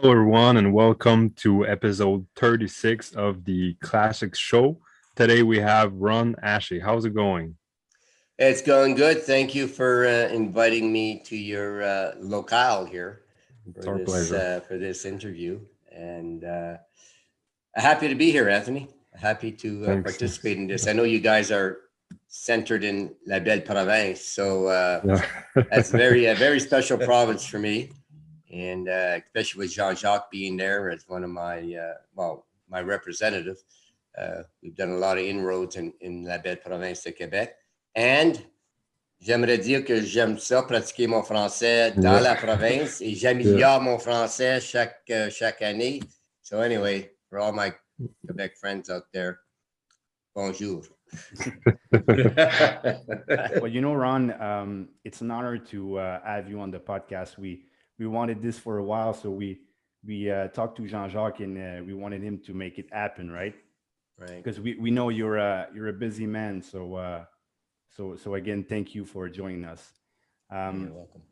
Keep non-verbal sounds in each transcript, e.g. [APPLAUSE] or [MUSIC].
Hello, everyone, and welcome to episode 36 of the Classic Show. Today we have Ron Ashley. How's it going? It's going good. Thank you for uh, inviting me to your uh, locale here It's for our this, pleasure. uh, for this interview. And uh, happy to be here, Anthony. Happy to uh, participate in this. I know you guys are centered in La Belle Province, so uh, Yeah. that's very a very special [LAUGHS] province for me, and uh, especially with Jean Jacques being there as one of my uh, well my representative. Uh, we've done a lot of inroads in, in la belle province de Québec, and j'aimerais dire que j'aime ça pratiquer mon français dans Yeah. la province et [LAUGHS] j'améliore mon français chaque euh, chaque année. So anyway, for all my Quebec friends out there, bonjour. [LAUGHS] well, you know, Ron, um, it's an honor to uh, have you on the podcast. We we wanted this for a while, so we we uh, talked to Jean Jacques and uh, we wanted him to make it happen, right? Right. Because we, we know you're a you're a busy man, so uh, so so again, thank you for joining us. Um, You're welcome.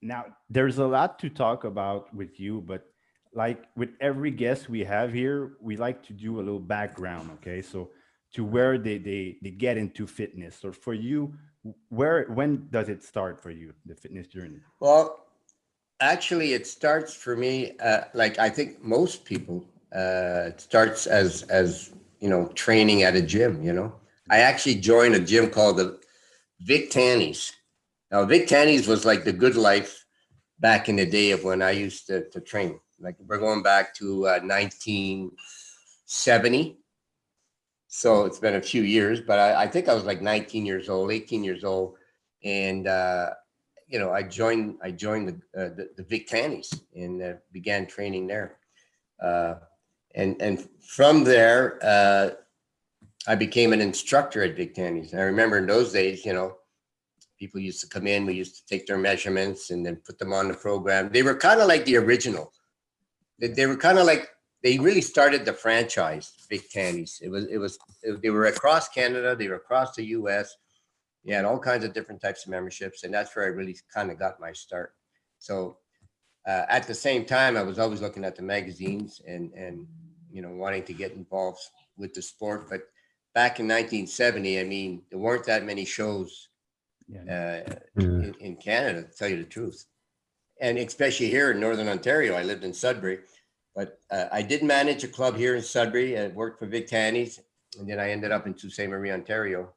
now, there's a lot to talk about with you, but like with every guest we have here, we like to do a little background, okay? So to where they they they get into fitness. So for you, where when does it start for you, the fitness journey? Well, actually, it starts for me uh, like I think most people. Uh, it starts as as you know training at a gym. You know, I actually joined a gym called the Vic Tanny's. Now, Vic Tanny's was like the good life back in the day of when I used to, to train. Like we're going back to uh, 1970. So it's been a few years, but I, I think I was like 19 years old, 18 years old, and uh, you know, I joined I joined the uh, the, the Vic Tanny's and uh, began training there, uh, and and from there uh, I became an instructor at Vic Tanny's. And I remember in those days, you know, people used to come in, we used to take their measurements and then put them on the program. They were kind of like the original. They, they were kind of like they really started the franchise Vic Tanny's. It was it was they were across Canada, they were across the U.S. You had all kinds of different types of memberships, and that's where I really kind of got my start. So uh, at the same time, I was always looking at the magazines and and you know wanting to get involved with the sport. But back in 1970, I mean, there weren't that many shows uh, in, in Canada, to tell you the truth. And especially here in Northern Ontario, I lived in Sudbury, but uh, I did manage a club here in Sudbury and worked for Vic Tanny's. And then I ended up in Sault Ste. Marie, Ontario,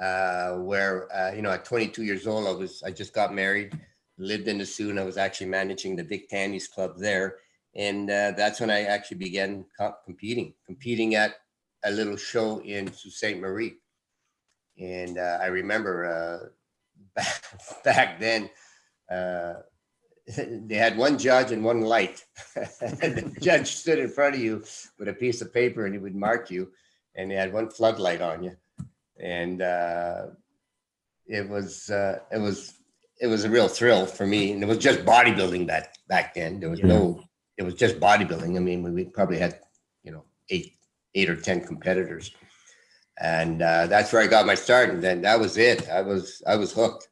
uh, where, uh, you know, at 22 years old, I was, I just got married, lived in the Soo, and I was actually managing the Vic Tanny's club there. And uh, that's when I actually began co- competing, competing at a little show in Sault Ste. Marie. And uh, I remember uh, back, [LAUGHS] back then, [LAUGHS] they had one judge and one light. [LAUGHS] the judge stood in front of you with a piece of paper and he would mark you, and they had one floodlight on you. And uh, it was uh, it was it was a real thrill for me, and it was just bodybuilding back back then. There was no, it was just bodybuilding. I mean, we, we probably had you know eight eight or ten competitors and uh, that's where I got my start. And then that was it. I was I was hooked.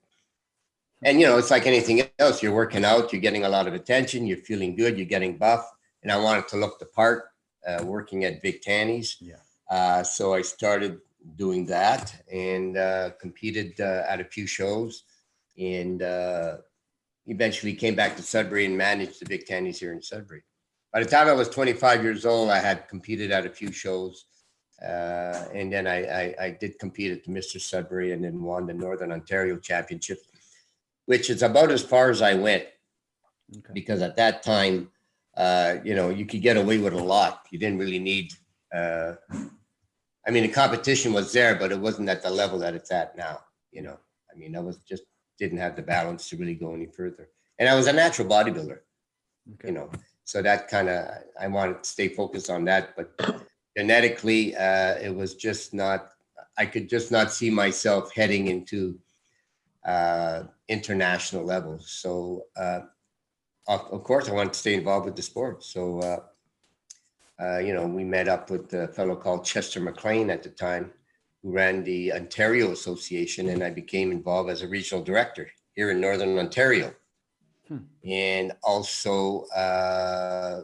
And you know, it's like anything else. You're working out, you're getting a lot of attention, you're feeling good, you're getting buff. And I wanted to look the part. Uh, working at Vic Tanny's. Yeah. uh, so I started doing that and uh, competed uh, at a few shows, and uh, eventually came back to Sudbury and managed the Vic Tanny's here in Sudbury. By the time I was 25 years old, I had competed at a few shows. Uh, and then I, I, I did compete at the Mr. Sudbury and then won the Northern Ontario Championship, which is about as far as I went Okay. because at that time, uh, you know, you could get away with a lot. You didn't really need, uh, I mean, the competition was there, but it wasn't at the level that it's at now. You know, I mean, I was just didn't have the balance to really go any further. And I was a natural bodybuilder Okay. you know so that kind of i wanted to stay focused on that but genetically uh it was just not i could just not see myself heading into uh international levels so uh of, of course i wanted to stay involved with the sport so uh you know, we met up with a fellow called Chester McLean at the time, who ran the Ontario Association, and I became involved as a regional director here in Northern Ontario. Hmm. And also, uh,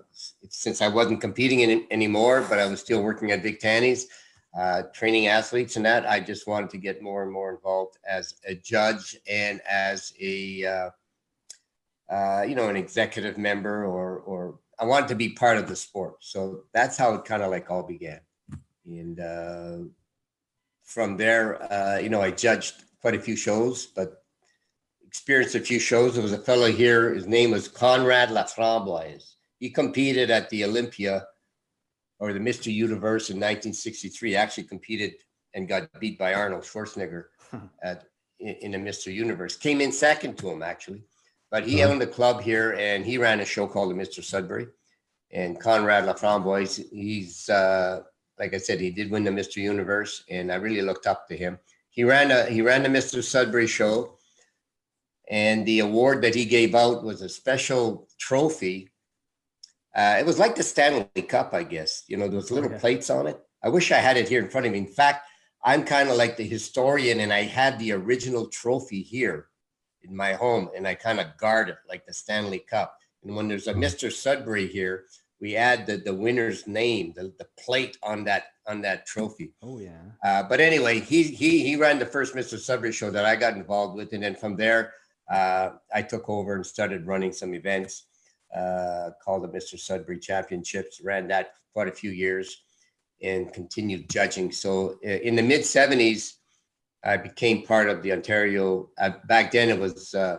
since I wasn't competing in it anymore, but I was still working at Vic Tanny's, uh, training athletes and that, I just wanted to get more and more involved as a judge and as a, uh, uh, you know, an executive member or, or I wanted to be part of the sport. So that's how it kind of like all began. And uh, from there, uh, you know, I judged quite a few shows, but experienced a few shows. There was a fellow here, his name was Conrad Laframboise. He competed at the Olympia or the Mr. Universe in 1963, actually competed and got beat by Arnold Schwarzenegger at, in, in the Mr. Universe. Came in second to him, actually. But he Uh-huh. owned a club here and he ran a show called the Mr. Sudbury. And Conrad Laframboise, he's, uh, like I said, he did win the Mr. Universe and I really looked up to him. He ran a, he ran the Mr. Sudbury show. And the award that he gave out was a special trophy. Uh, it was like the Stanley Cup, I guess. You know, those little Okay. plates on it. I wish I had it here in front of me. In fact, I'm kind of like the historian, and I had the original trophy here in my home, and I kind of guard it like the Stanley Cup. And when there's a Mr. Sudbury here, we add the, the winner's name, the, the plate on that on that trophy. Oh yeah. Uh, but anyway, he he he ran the first Mr. Sudbury show that I got involved with, and then from there, uh, I took over and started running some events uh, called the Mr. Sudbury Championships. Ran that for quite a few years, and continued judging. So uh, in the mid '70s, I became part of the Ontario. Uh, back then, it was uh,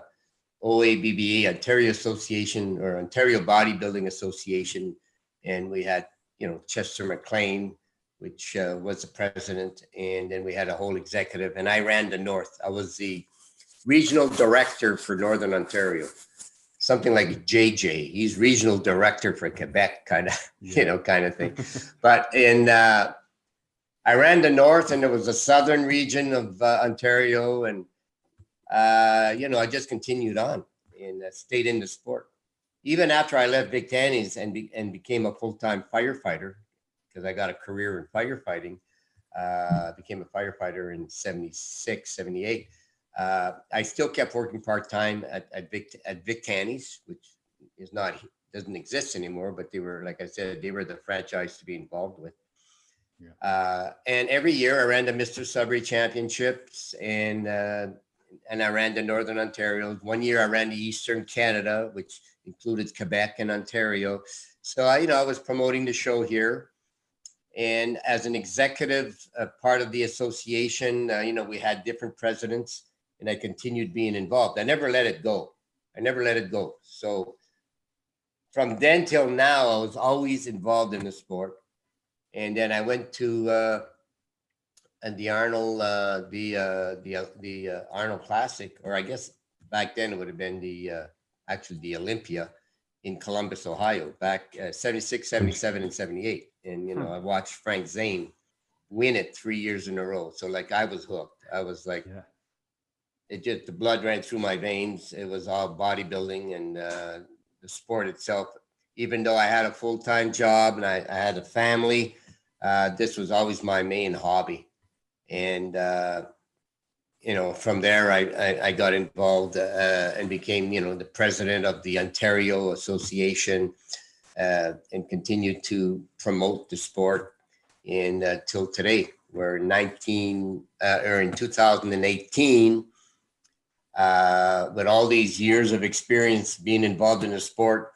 OABBA, Ontario Association or Ontario Bodybuilding Association, and we had you know Chester McLean which uh, was the president, and then we had a whole executive, and I ran the North. I was the regional director for Northern Ontario, something like JJ. He's regional director for Quebec, kind of, [LAUGHS] you know, kind of thing. but in uh, I ran the North, and it was a southern region of uh, Ontario, and uh, you know, I just continued on and uh, stayed in the sport. Even after I left Vic Tanny's and, be- and became a full-time firefighter, because I got a career in firefighting. Uh, became a firefighter in 76, 78. Uh, I still kept working part-time at, at Vic, at Vic Tanny's, which is not, doesn't exist anymore, but they were, like I said, they were the franchise to be involved with. Uh, and every year I ran the Mr. Sudbury Championships and, uh, and I ran the Northern Ontario. One year I ran the Eastern Canada, which included Quebec and Ontario. So I, you know, I was promoting the show here. And as an executive uh, part of the association, uh, you know, we had different presidents and I continued being involved. I never let it go. I never let it go. So from then till now, I was always involved in the sport. And then I went to uh, and the Arnold, uh, the uh, the uh, the uh, Arnold Classic, or I guess back then it would have been the uh, actually the Olympia in Columbus, Ohio, back uh, 76, 77, and 78. And, you know, Hmm. I watched Frank Zane win it three years in a row. So, like, I was hooked. I was like, Yeah. it just, the blood ran through my veins. It was all bodybuilding and uh, the sport itself. Even though I had a full time job and I, I had a family, uh, this was always my main hobby. And, uh, you know, from there, I, I, I got involved uh, and became, you know, the president of the Ontario Association uh, and continued to promote the sport in uh, till today. We're 19 uh, or in 2018, uh, with all these years of experience being involved in the sport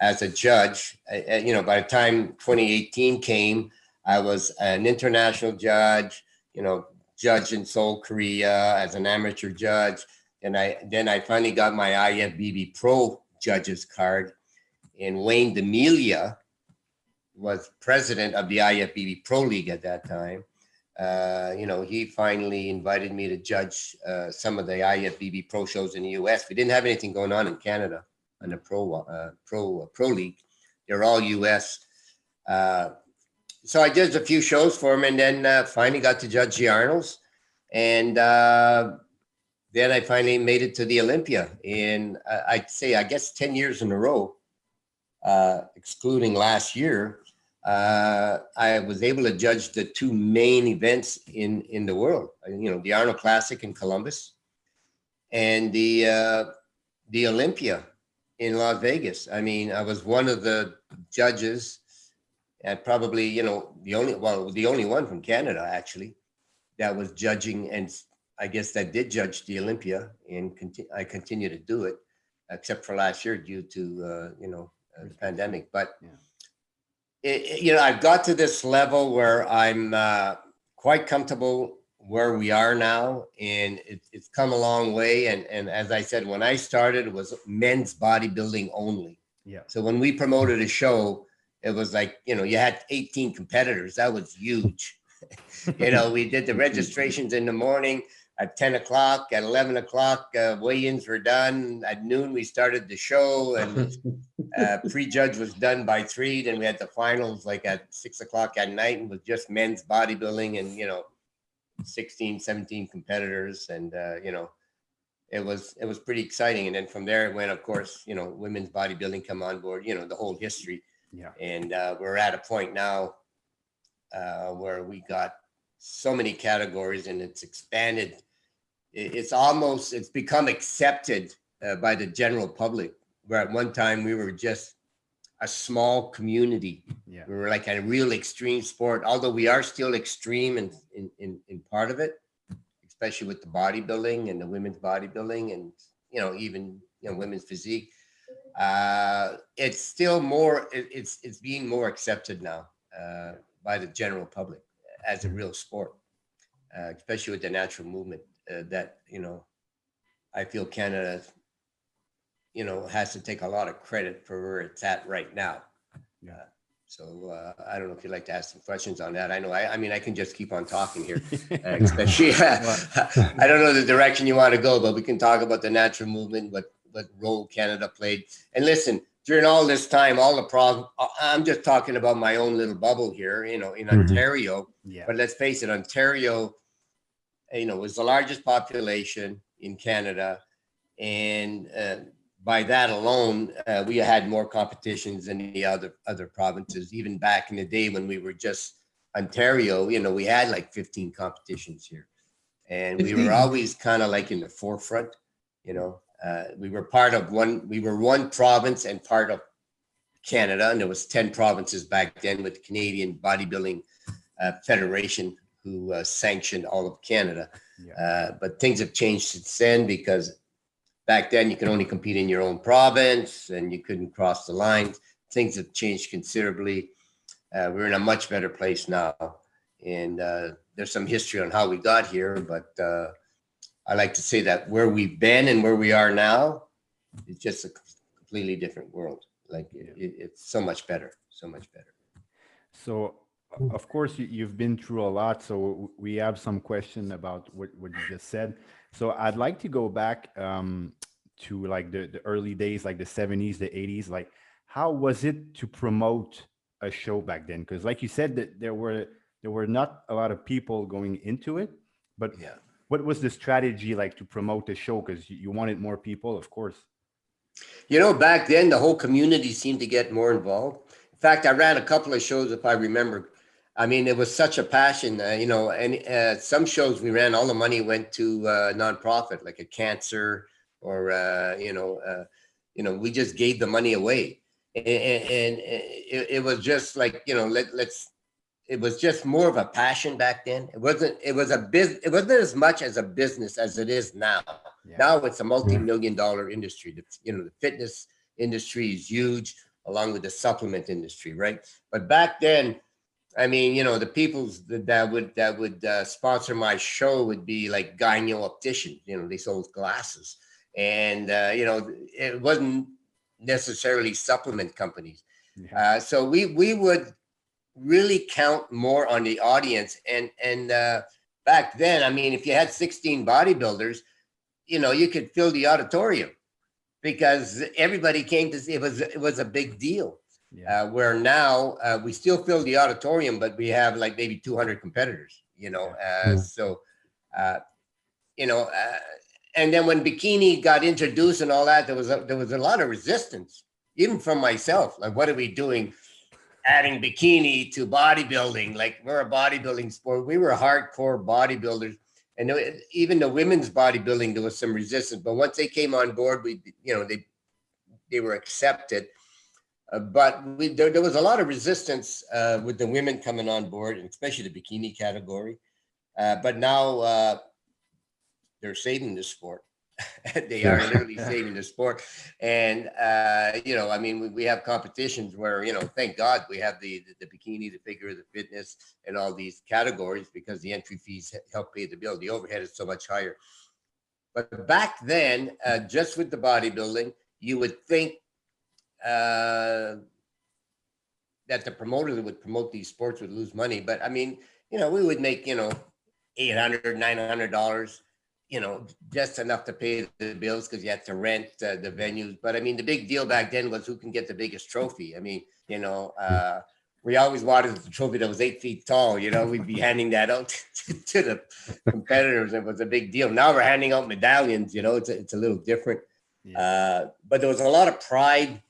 as a judge, you know, by the time 2018 came, I was an international judge, you know, judge in Seoul, Korea as an amateur judge. And I then I finally got my IFBB Pro judges card. And Wayne DeMilia was president of the IFBB Pro League at that time. Uh, you know, he finally invited me to judge uh, some of the IFBB Pro shows in the U.S. We didn't have anything going on in Canada on the Pro uh, Pro uh, Pro League. They're all U.S. So I did a few shows for him, and then uh, finally got to judge the Arnolds, and uh, then I finally made it to the Olympia. In uh, I'd say I guess ten years in a row, uh, excluding last year. Uh, I was able to judge the two main events in in the world. You know, the Arnold Classic in Columbus, and the uh, the Olympia in Las Vegas. I mean, I was one of the judges and probably, you know, the only, well, the only one from Canada actually that was judging and I guess that did judge the Olympia and conti- I continue to do it except for last year due to, uh, you know, uh, the pandemic. But, Yeah. it, it- you know, I've got to this level where I'm uh, quite comfortable where we are now and it, it's come a long way and and as i said when i started it was men's bodybuilding only Yeah. so when we promoted a show it was like you know you had 18 competitors. That was huge. [LAUGHS] You know we did the registrations in the morning at 10 o'clock at 11 o'clock uh, weigh-ins were done. At noon we started the show and [LAUGHS] uh, pre-judge was done by three. Then we had the finals like at six o'clock at night and with just men's bodybuilding and you know 16 17 competitors. And uh, you know it was it was pretty exciting. And then from there it went of course you know women's bodybuilding come on board you know the whole history Yeah. and uh, we're at a point now uh, where we got so many categories and it's expanded It- it's almost it's become accepted uh, by the general public where at one time we were just a small community Yeah. we were like a real extreme sport, although we are still extreme in, in, in, in part of it, especially with the bodybuilding and the women's bodybuilding and, you know, even, you know, women's physique. Uh, it's still more, it, it's, it's being more accepted now uh, by the general public as a real sport, uh, especially with the natural movement uh, that, you know, I feel Canada, you know, has to take a lot of credit for where it's at right now. Yeah. Uh, So uh, I don't know if you'd like to ask some questions on that. I know, I, I mean, I can just keep on talking here, [LAUGHS] uh, especially, [LAUGHS] I don't know the direction you want to go, but we can talk about the natural movement, what, what role Canada played. And listen, during all this time, all the problems, I'm just talking about my own little bubble here, you know, in Mhm. Ontario. Yeah. But let's face it, Ontario, you know, was the largest population in Canada. And uh, by that alone, uh, we had more competitions than the other other provinces. Even back in the day when we were just Ontario, you know, we had like 15 competitions here. And we were always kind of like in the forefront, you know. Uh, we were part of one, we were one province and part of Canada, and there was 10 provinces back then with the Canadian Bodybuilding uh, Federation who uh, sanctioned all of Canada. Yeah. Uh, but things have changed since then because back then you could only compete in your own province and you couldn't cross the lines. Things have changed considerably. Uh, we're in a much better place now. And uh, there's some history on how we got here, but uh, I like to say that where we've been and where we are now is just a completely different world. Like it, it- it's so much better, so much better. So, of course, you, you've been through a lot. So we have some question about what, what you just said. So I'd like to go back um, to like the, the early days, like the 70s, the 80s. Like, how was it to promote a show back then? Because, like you said, that there were there were not a lot of people going into it. But Yeah. What was the strategy like to promote the show? Because you, wanted more people, of course. You know, back then the whole community seemed to get more involved. In fact, I ran a couple of shows, if I remember. I mean, it was such a passion, uh, you know. And uh, some shows we ran, all the money went to uh, nonprofit, like a cancer, or uh, you know, uh, you know, we just gave the money away, and, and it, it was just like you know, let let's. It was just more of a passion back then. It wasn't. It was a biz. It wasn't as much as a business as it is now. Yeah. Now it's a multi-million dollar industry. The, you know, the fitness industry is huge, along with the supplement industry, right? But back then, I mean, you know, the people's that, that would that would uh, sponsor my show would be like Gyno Optician. You know, they sold glasses, and uh, you know, it wasn't necessarily supplement companies. Yeah. Uh, so we we would really count more on the audience, and and uh, back then, I mean, if you had 16 bodybuilders, you know, you could fill the auditorium because everybody came to see. It was it was a big deal. yeah. Uh, where now uh, we still fill the auditorium, but we have like maybe 200 competitors. You know, uh, Yeah. so uh, you know, uh, and then when bikini got introduced and all that, there was a, there was a lot of resistance, even from myself. Like, what are we doing? Adding bikini to bodybuilding, like we're a bodybuilding sport. We were hardcore bodybuilders, and even the women's bodybuilding, there was some resistance. But once they came on board, we, you know, they they were accepted. Uh, but we, there, there was a lot of resistance uh, with the women coming on board, and especially the bikini category. Uh, but now uh, they're saving the sport. [LAUGHS] they are [LAUGHS] literally saving the sport. And, uh, you know, I mean, we, we have competitions where, you know, thank God we have the, the, the bikini, the figure, the fitness, and all these categories because the entry fees help pay the bill. The overhead is so much higher. But back then, uh, just with the bodybuilding, you would think uh, that the promoter that would promote these sports would lose money. But I mean, you know, we would make, you know, $800, $900 you know, just enough to pay the bills because you had to rent uh, the venues. But I mean, the big deal back then was who can get the biggest trophy. I mean, you know, uh, we always wanted the trophy that was eight feet tall. You know, we'd be handing that out [LAUGHS] to, the competitors. It was a big deal. Now we're handing out medallions. You know, it's a, it's a little different. Yeah. Uh, but there was a lot of pride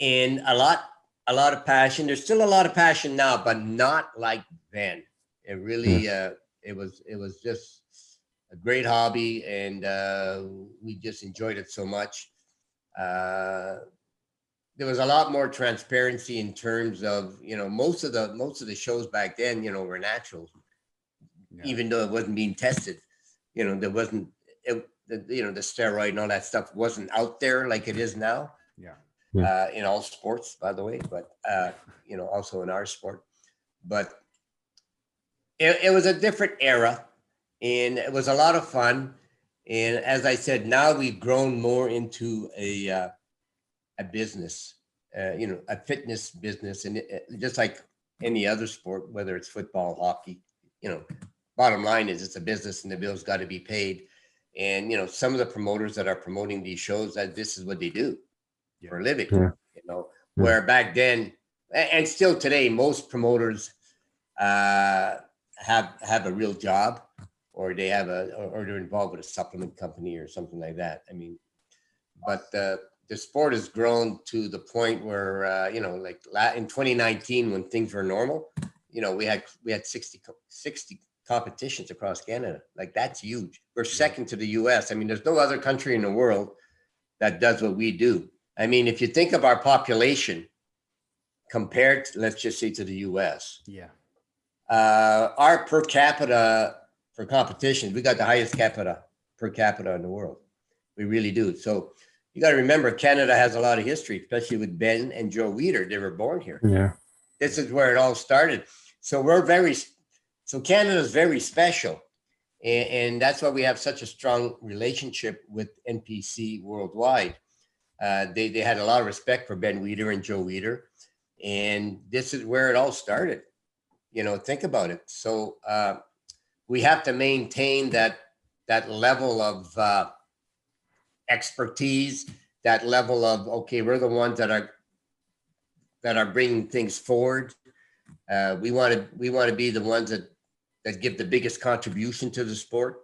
and a lot a lot of passion. There's still a lot of passion now, but not like then. It really uh, it was it was just a great hobby, and uh, we just enjoyed it so much. Uh, there was a lot more transparency in terms of you know most of the most of the shows back then you know were natural Yeah. even though it wasn't being tested. You know, there wasn't, it, the, you know, the steroid and all that stuff wasn't out there like it is now. Yeah. Yeah. Uh, in all sports, by the way, but uh, you know, also in our sport. But it, it was a different era, and it was a lot of fun. And as I said, now we've grown more into a uh, a business, uh, you know, a fitness business, and it, it- just like any other sport, whether it's football, hockey, you know, bottom line is it's a business and the bills got to be paid. And you know, some of the promoters that are promoting these shows that this is what they do for a living. Yeah. You know, Yeah. where back then and still today, most promoters uh, have have a real job, or they have a or, or they're involved with a supplement company or something like that. I mean, but uh, the sport has grown to the point where uh, you know, like in 2019 when things were normal, you know, we had we had 60 60 competitions across Canada. Like that's huge. We're second to the US. I mean, there's no other country in the world that does what we do. I mean, if you think of our population compared, to, let's just say, to the US, Yeah. uh, our per capita for competitions, we got the highest capita per capita in the world. We really do. So you got to remember, Canada has a lot of history, especially with Ben and Joe Weider. They were born here Yeah. this is where it all started. So we're very, so Canada is very special. And, and that's why we have such a strong relationship with NPC worldwide. Uh, they, they had a lot of respect for Ben Weider and Joe Weider. And this is where it all started. You know, think about it. So uh, we have to maintain that, that level of uh, expertise, that level of, okay, we're the ones that are that are bringing things forward. Uh, we want to we want to be the ones that that give the biggest contribution to the sport.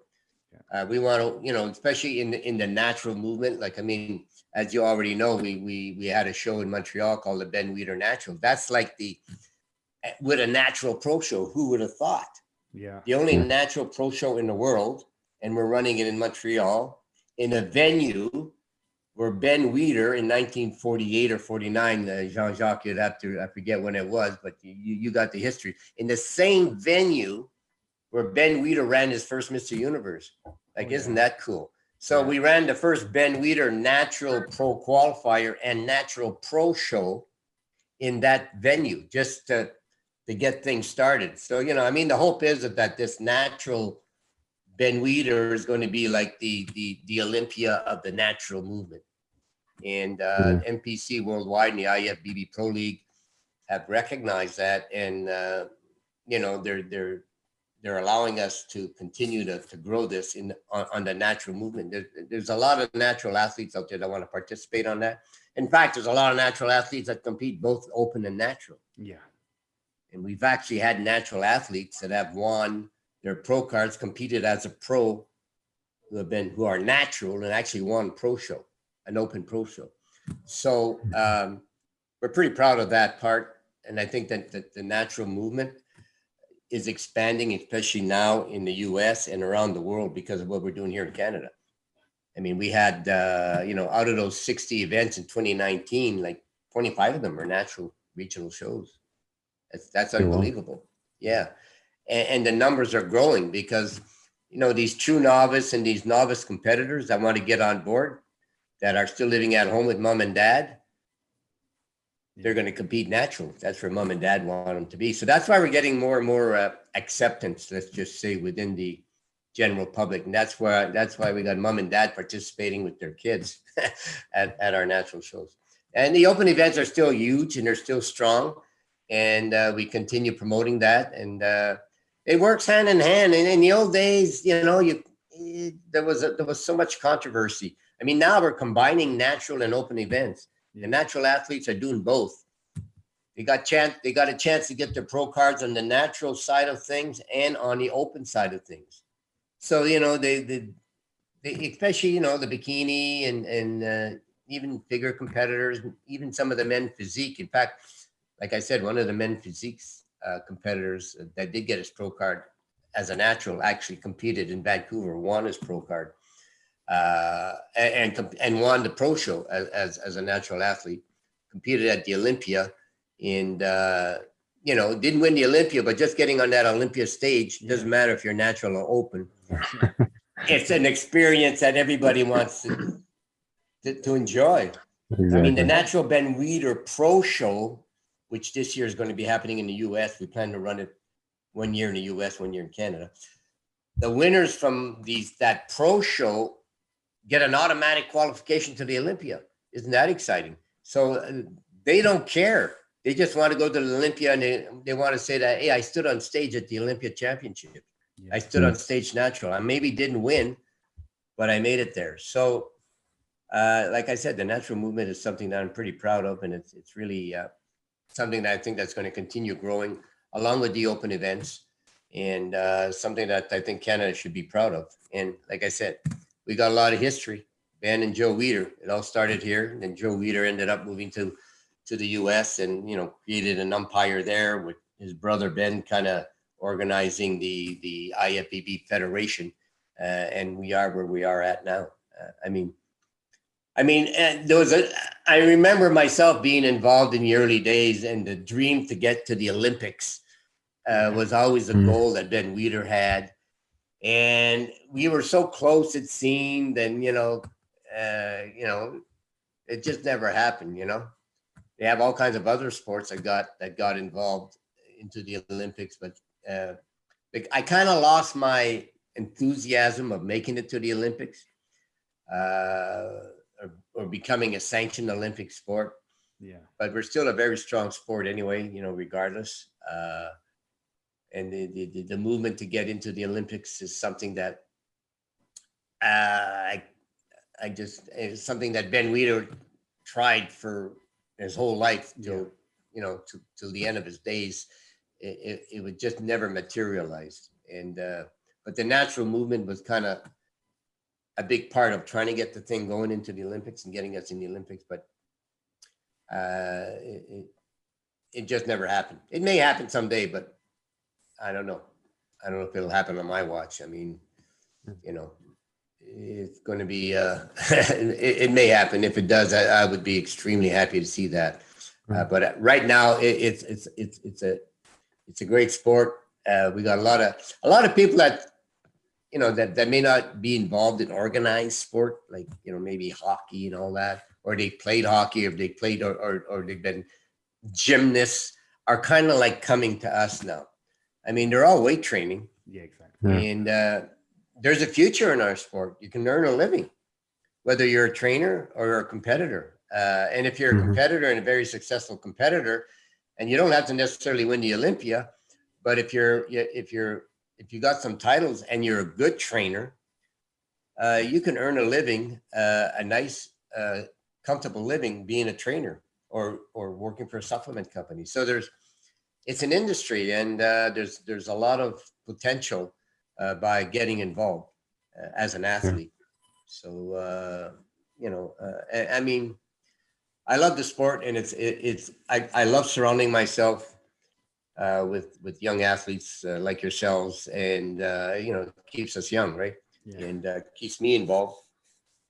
Uh, we want to, you know, especially in the, in the natural movement. Like I mean, as you already know, we we we had a show in Montreal called the Ben Weider Natural. That's like the with a natural pro show. Who would have thought? Yeah. The only Yeah. natural pro show in the world, and we're running it in Montreal in a venue where Ben Weider in 1948 or 49, uh, Jean Jacques, you'd have to, I forget when it was, but you, you got the history. In the same venue where Ben Weider ran his first Mr. Universe. Like, Oh, isn't that cool? So Yeah. we ran the first Ben Weider natural pro qualifier and natural pro show in that venue just to, to get things started. So, you know, I mean, the hope is that, that this natural Ben Weider is going to be like the the the Olympia of the natural movement. And uh, NPC Worldwide and the IFBB Pro League have recognized that, and uh, you know they're they're they're allowing us to continue to, to grow this in on, on the natural movement. There, there's a lot of natural athletes out there that want to participate on that. In fact, there's a lot of natural athletes that compete both open and natural. Yeah. And we've actually had natural athletes that have won their pro cards, competed as a pro, who have been who are natural and actually won pro show, an open pro show. So um, we're pretty proud of that part, and I think that, that the natural movement is expanding, especially now in the U.S. and around the world because of what we're doing here in Canada. I mean, we had, uh, you know, out of those 60 events in 2019, like 25 of them are natural regional shows. That's, that's unbelievable. Yeah. And, and the numbers are growing because, you know, these true novice and these novice competitors that want to get on board that are still living at home with mom and dad, they're going to compete natural. That's where mom and dad want them to be. So that's why we're getting more and more uh, acceptance, let's just say, within the general public. And that's why that's why we got mom and dad participating with their kids [LAUGHS] at, at our natural shows. And the open events are still huge and they're still strong. And uh, we continue promoting that. And uh, it works hand in hand. And in the old days, you know, you it, there was a, there was so much controversy. I mean, now we're combining natural and open events. The natural athletes are doing both. They got chance. They got a chance to get their pro cards on the natural side of things and on the open side of things. So you know, they they, they especially you know the bikini and and uh, even bigger competitors, even some of the men physique. In fact, like I said, one of the men physiques uh, competitors that did get his pro card as a natural actually competed in Vancouver, won his pro card, uh, and and, and won the pro show as, as as a natural athlete. Competed at the Olympia, and uh, you know didn't win the Olympia, but just getting on that Olympia stage doesn't matter if you're natural or open. [LAUGHS] it's an experience that everybody wants to, to, to enjoy. I mean, the Natural Ben Weider Pro Show, which this year is going to be happening in the US. We plan to run it one year in the US, one year in Canada. The winners from these that pro show get an automatic qualification to the Olympia. Isn't that exciting? So uh, they don't care. They just want to go to the Olympia and they, they want to say that, hey, I stood on stage at the Olympia Championship. I stood Yeah. on stage natural. I maybe didn't win, but I made it there. So, uh, like I said, the natural movement is something that I'm pretty proud of, and it's it's really uh, something that I think that's going to continue growing along with the open events, and uh, something that I think Canada should be proud of. And like I said, we got a lot of history. Ben and Joe Weider. It all started here, and then Joe Weider ended up moving to to the U.S. and you know created an umpire there with his brother Ben, kind of organizing the the IFBB Federation, uh, and we are where we are at now. Uh, I mean, I mean, and there was a. I remember myself being involved in the early days, and the dream to get to the Olympics uh, was always a Mm. goal that Ben Weider had, and we were so close. It seemed, and you know, uh, you know, it just never happened. You know, they have all kinds of other sports that got that got involved into the Olympics, but uh, I kind of lost my enthusiasm of making it to the Olympics uh, or, becoming a sanctioned Olympic sport. Yeah. But we're still a very strong sport anyway, you know, regardless. Uh, and the, the, the- movement to get into the Olympics is something that uh, I, I just, it's something that Ben Weider tried for his whole life till, you know, to, till the end of his days. It, it, it would just never materialize. And, uh, but the natural movement was kind of a big part of trying to get the thing going into the Olympics and getting us in the Olympics, but uh, it, it, it just never happened. It may happen someday, but I don't know. I don't know if it'll happen on my watch. I mean, you know, it's going to be, uh, [LAUGHS] it, it may happen. If it does, I, I would be extremely happy to see that. Uh, but uh, right now, it, it's it's it's it's a it's a great sport. Uh, we got a lot of a lot of people that you know that that may not be involved in organized sport, like you know maybe hockey and all that, or they played hockey, or they played, or or, or they've been gymnasts, are kind of like coming to us now. I mean, they're all weight training, Yeah, exactly. Yeah. and uh, there's a future in our sport. You can earn a living, whether you're a trainer or a competitor. Uh, and if you're a Mhm. competitor and a very successful competitor, and you don't have to necessarily win the Olympia, but if you're if you're if you got some titles and you're a good trainer, uh, you can earn a living, uh, a nice, uh, comfortable living being a trainer or or working for a supplement company. So there's it's an industry, and uh, there's there's a lot of potential uh, by getting involved uh, as an athlete. So uh, you know, uh, I, I mean, I love the sport, and it's it, it's I, I love surrounding myself uh, with with young athletes uh, like yourselves, and uh, you know, keeps us young, right? Yeah. And uh, keeps me involved.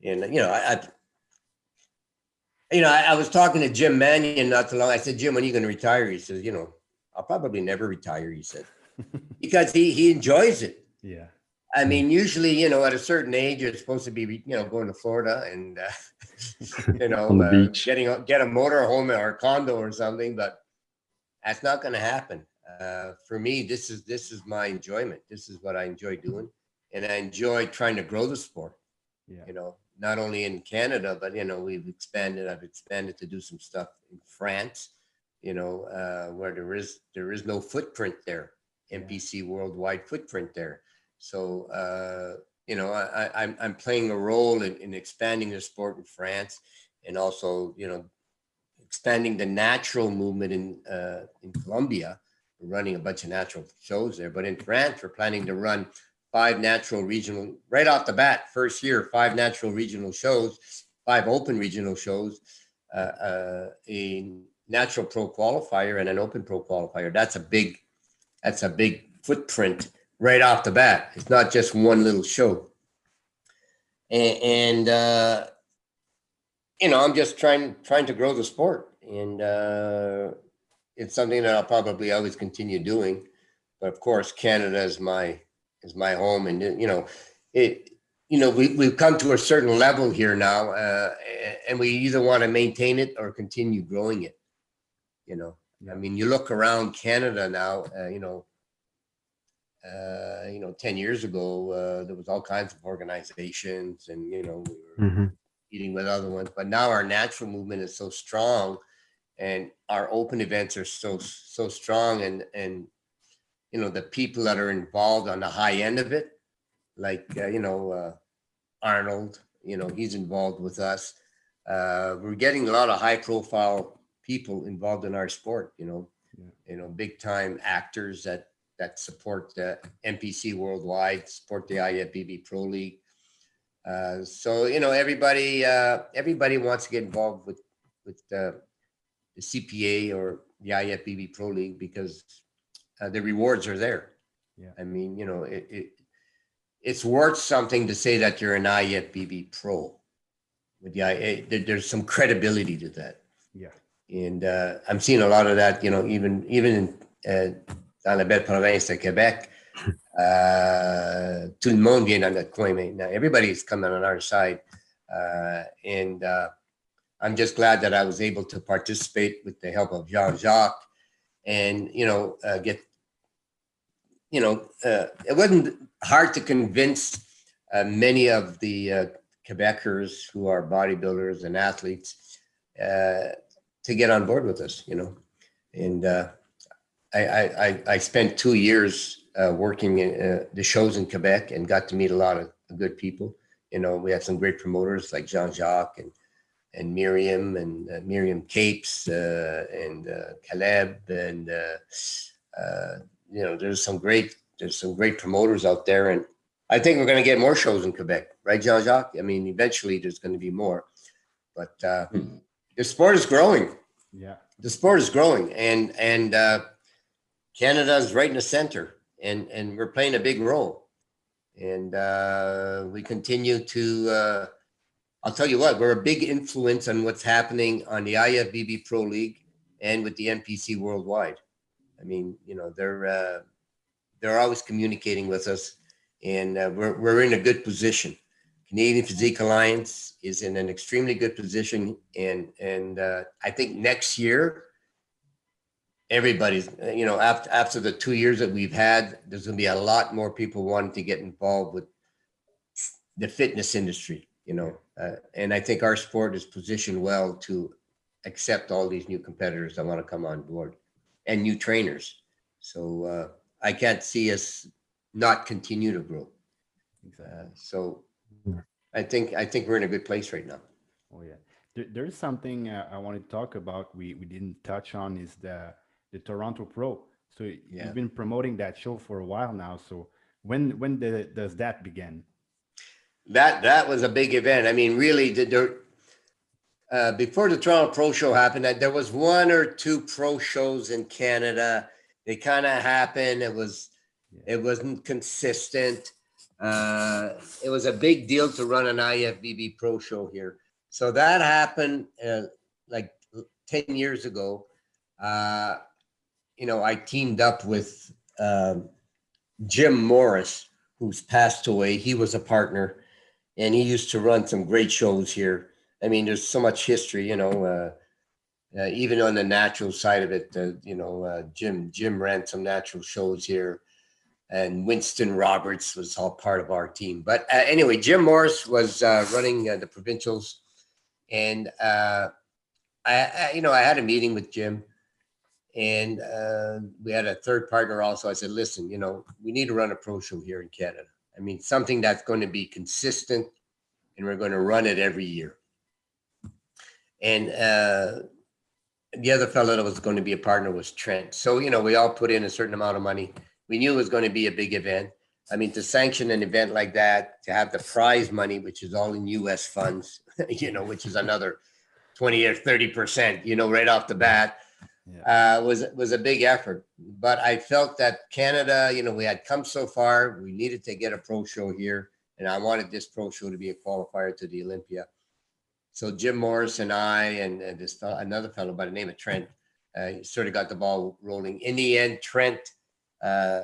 And you know, I, I you know, I, I was talking to Jim Mannion not too long. I said, Jim, when are you going to retire? He says, you know, I'll probably never retire. He said, [LAUGHS] because he he enjoys it. Yeah. I mean, usually, you know, at a certain age, you're supposed to be, you know, going to Florida and, uh, [LAUGHS] you [LAUGHS] know, uh, beach. getting a, get a motor home or a condo or something. But that's not going to happen. Uh, for me, this is this is my enjoyment. This is what I enjoy doing, and I enjoy trying to grow the sport. Yeah. You know, not only in Canada, but you know, we've expanded. I've expanded to do some stuff in France. You know, uh, where there is there is no footprint there, NPC worldwide footprint there. So uh, you know, I, I, I'm I'm playing a role in, in expanding the sport in France, and also you know, expanding the natural movement in uh, in Colombia. Running a bunch of natural shows there, but in France, we're planning to run five natural regional right off the bat first year five natural regional shows five open regional shows uh, uh, a natural pro qualifier and an open pro qualifier. That's a big that's a big footprint right off the bat. It's not just one little show. And, and uh, you know i'm just trying trying to grow the sport. And uh, it's something that i'll probably always continue doing. But of course canada is my is my home. And you know it you know we, we've come to a certain level here now uh, and we either want to maintain it or continue growing it you know. I mean you look around canada now uh, you know uh, you know 10 years ago uh, there was all kinds of organizations and you know we were Mhm. Competing with other ones but now our natural movement is so strong and our open events are so so strong and and you know the people that are involved on the high end of it like uh, you know uh, arnold you know he's involved with us uh, we're getting a lot of high profile people involved in our sport you know Yeah. you know big time actors that that support the npc worldwide support the ifbb pro league uh, so you know everybody uh, everybody wants to get involved with with the, the cpa or the ifbb pro league because uh, the rewards are there. Yeah. I mean, you know, it, it it's worth something to say that you're an IFBB pro. With the IA, there, there's some credibility to that, Yeah. and uh, I'm seeing a lot of that. You know, even even in uh, dans la belle province de Québec, uh, tout le monde vient dans notre coin maintenant. Everybody's coming on our side, uh, and uh, I'm just glad that I was able to participate with the help of Jean Jacques and you know uh, get you know uh, it wasn't hard to convince uh, many of the uh, Quebecers who are bodybuilders and athletes uh, to get on board with us you know and uh, I, I- I spent two years uh, working in uh, the shows in Quebec and got to meet a lot of good people you know we had some great promoters like Jean Jacques and and Miriam and uh, Miriam Capes uh, and uh, Caleb and uh, uh, you know there's some great there's some great promoters out there and I think we're going to get more shows in Quebec, right, Jean Jacques? I mean, eventually there's going to be more, but uh, the sport is growing. Yeah. The sport is growing, and and uh, Canada is right in the center, and and we're playing a big role, and uh, we continue to. Uh, I'll tell you what, we're a big influence on what's happening on the IFBB Pro League and with the NPC worldwide. I mean, you know, they're uh, they're always communicating with us, and uh, we're we're in a good position. Canadian Physique Alliance is in an extremely good position, and and uh, I think next year, everybody's you know after after the two years that we've had, there's going to be a lot more people wanting to get involved with the fitness industry. You know, uh, and I think our sport is positioned well to accept all these new competitors that want to come on board and new trainers. So uh, I can't see us not continue to grow. Uh, so I think I think we're in a good place right now. Oh yeah. There, there's something uh, I want to talk about. We we didn't touch on is the the Toronto Pro. So Yeah. you've been promoting that show for a while now. So when when the, does that begin? That that was a big event. I mean, really, the, there, uh, before the Toronto Pro Show happened, there was one or two pro shows in Canada. They kind of happened. It was Yeah. it wasn't consistent. uh, it was a big deal to run an IFBB Pro show here. So that happened uh, like 10 years ago. Uh, you know, I teamed up with um, Jim Morris, who's passed away. He was a partner and he used to run some great shows here. I mean, there's so much history, you know, uh, uh, even on the natural side of it, uh, you know, uh, Jim Jim ran some natural shows here, and Winston Roberts was all part of our team. But uh, anyway, Jim Morris was uh, running uh, the provincials, and uh, I, I, you know, I had a meeting with Jim, and uh, we had a third partner also. I said, listen, you know, we need to run a pro show here in Canada. I mean, something that's going to be consistent, and we're going to run it every year. And uh, the other fellow that was going to be a partner was Trent. So, you know, we all put in a certain amount of money. We knew it was going to be a big event. I mean, to sanction an event like that, to have the prize money, which is all in US funds, [LAUGHS] you know, which is another 20 or 30%, you know, right off the bat, uh, was was a big effort. But I felt that Canada, you know, we had come so far. We needed to get a pro show here, and I wanted this pro show to be a qualifier to the Olympia. So Jim Morris and I and, and this fellow, another fellow by the name of Trent uh, sort of got the ball rolling. In the end, Trent, uh,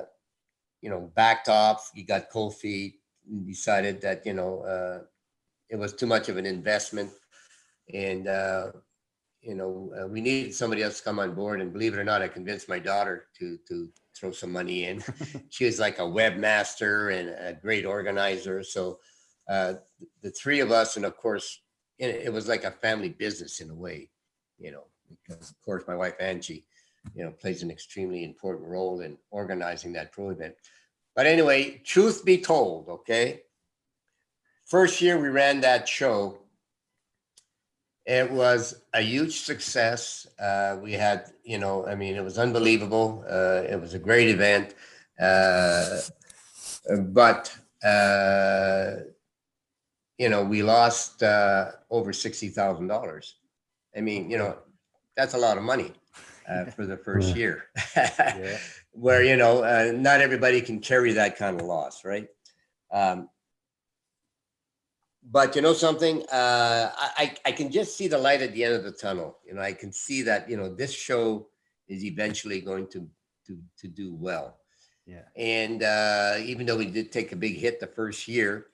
you know, backed off. He got cold feet. And decided that you know uh, it was too much of an investment, and uh, you know, uh, we needed somebody else to come on board. And believe it or not, I convinced my daughter to to throw some money in. [LAUGHS] she was like a webmaster and a great organizer. So uh, the three of us, and of course, it, it was like a family business in a way, you know, because of course my wife Angie, you know, plays an extremely important role in organizing that pro event. But anyway, truth be told, okay, first year we ran that show it was a huge success. Uh, we had, you know, I mean, it was unbelievable. Uh, it was a great event. Uh, but, uh, you know, we lost uh, over $60,000. I mean, you know, that's a lot of money uh, for the first year. Yeah. [LAUGHS] Where, you know, uh, not everybody can carry that kind of loss, right? Um, but you know something? Uh I, I can just see the light at the end of the tunnel. You know i can see that you know this show is eventually going to to to do well. Yeah. and uh even though we did take a big hit the first year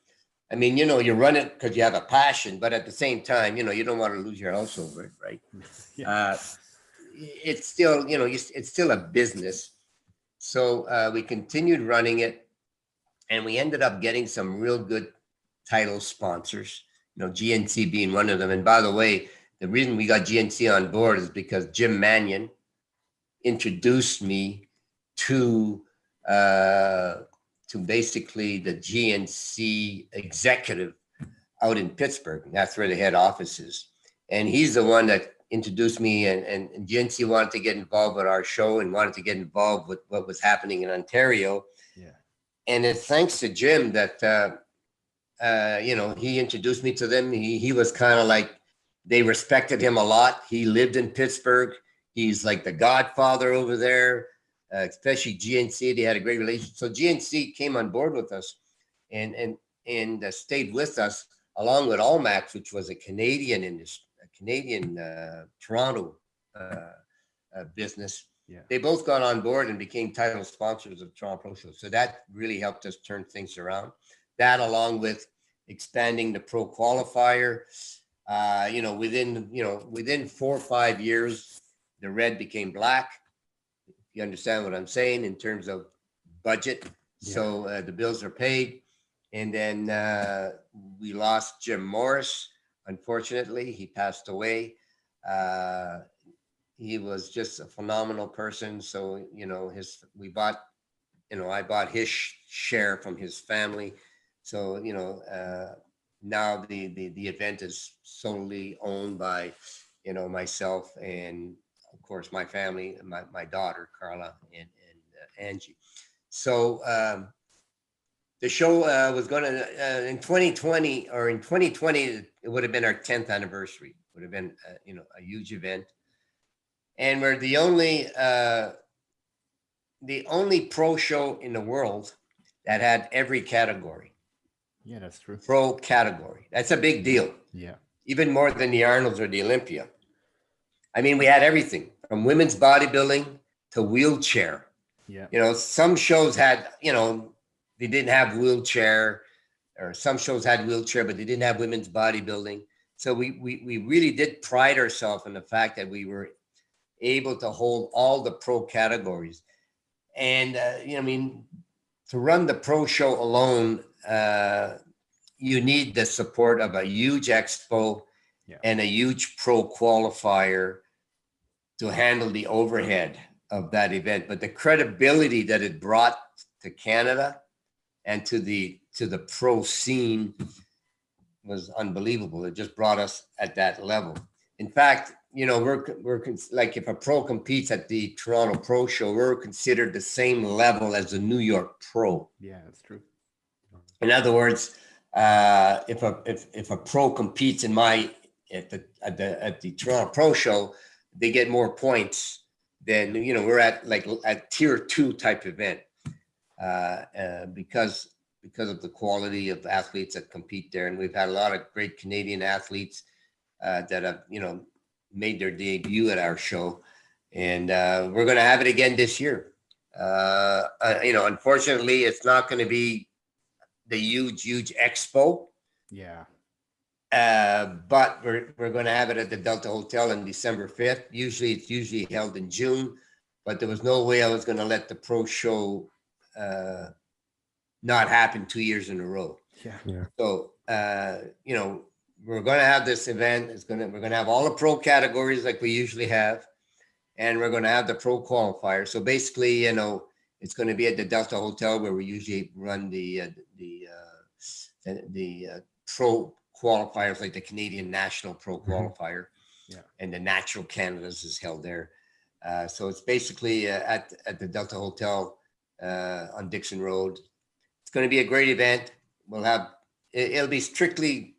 i mean you know you run it because you have a passion but at the same time you know you don't want to lose your house over it right? [LAUGHS] Yeah. uh it's still you know it's still a business. So uh we continued running it and we ended up getting some real good title sponsors, you know, GNC being one of them. And by the way, the reason we got GNC on board is because Jim Manion introduced me to uh, to basically the GNC executive out in Pittsburgh. That's where the head office is. And he's the one that introduced me and, and, and GNC wanted to get involved with our show and wanted to get involved with what was happening in Ontario. Yeah. And it's thanks to Jim that uh, uh, you know, he introduced me to them. He he was kind of like they respected him a lot. He lived in Pittsburgh. He's like the godfather over there, uh, especially GNC. They had a great relationship. So GNC came on board with us, and and and uh, stayed with us along with Allmax, which was a Canadian industry, a Canadian uh, Toronto uh, uh, business. Yeah. They both got on board and became title sponsors of Toronto Pro Show. So that really helped us turn things around that along with expanding the pro qualifier. Uh, you know within you know within four or five years the red became black. If you understand what i'm saying in terms of budget. So uh, the bills are paid. And then uh, we lost jim morris. Unfortunately he passed away. Uh, he was just a phenomenal person. So you know his we bought you know i bought his sh- share from his family so, you know, uh, now the, the, the event is solely owned by, you know, myself and of course my family, my, my daughter Carla and, and uh, Angie. So um, the show uh, was going to, uh, in 2020 or in 2020, it would have been our 10th anniversary, would have been, uh, you know, a huge event. And we're the only, uh, the only pro show in the world that had every category, Yeah, that's true. pro category. That's a big deal, Yeah. even more than the Arnold's or the Olympia. I mean, we had everything from women's bodybuilding to wheelchair. Yeah. You know, some shows had, you know, they didn't have wheelchair, or some shows had wheelchair, but they didn't have women's bodybuilding. So we we we really did pride ourselves in the fact that we were able to hold all the pro categories. And uh, you know, I mean, to run the pro show alone, uh, you need the support of a huge expo Yeah. and a huge pro qualifier to handle the overhead of that event. But the credibility that it brought to Canada and to the to the pro scene was unbelievable. It just brought us at that level. In fact, you know, we're we're like if a pro competes at the Toronto Pro Show, we're considered the same level as the New York Pro. Yeah, that's true. In other words, uh, if a if, if a pro competes in my at the at the at the Toronto Pro Show, they get more points than you know we're at like at tier two type event. Uh, uh, because because of the quality of athletes that compete there, and we've had a lot of great Canadian athletes uh, that have you know made their debut at our show, and uh, we're going to have it again this year. Uh, you know, unfortunately, it's not going to be the huge, huge expo. Yeah. Uh, but we're, we're going to have it at the Delta Hotel on December 5th. Usually it's usually held in June, but there was no way I was going to let the pro show uh, not happen two years in a row. Yeah. So, uh, you know, we're going to have this event. It's going to, we're going to have all the pro categories like we usually have. And we're going to have the pro qualifier. So basically, you know, it's going to be at the Delta Hotel where we usually run the, uh, the, uh, the, the uh, pro qualifiers, like the Canadian National Pro Mhm. Qualifier. Yeah. And the Natural Canadas is held there. Uh, so it's basically uh, at, at the Delta Hotel uh, on Dixon Road. It's going to be a great event. We'll have, it, it'll be strictly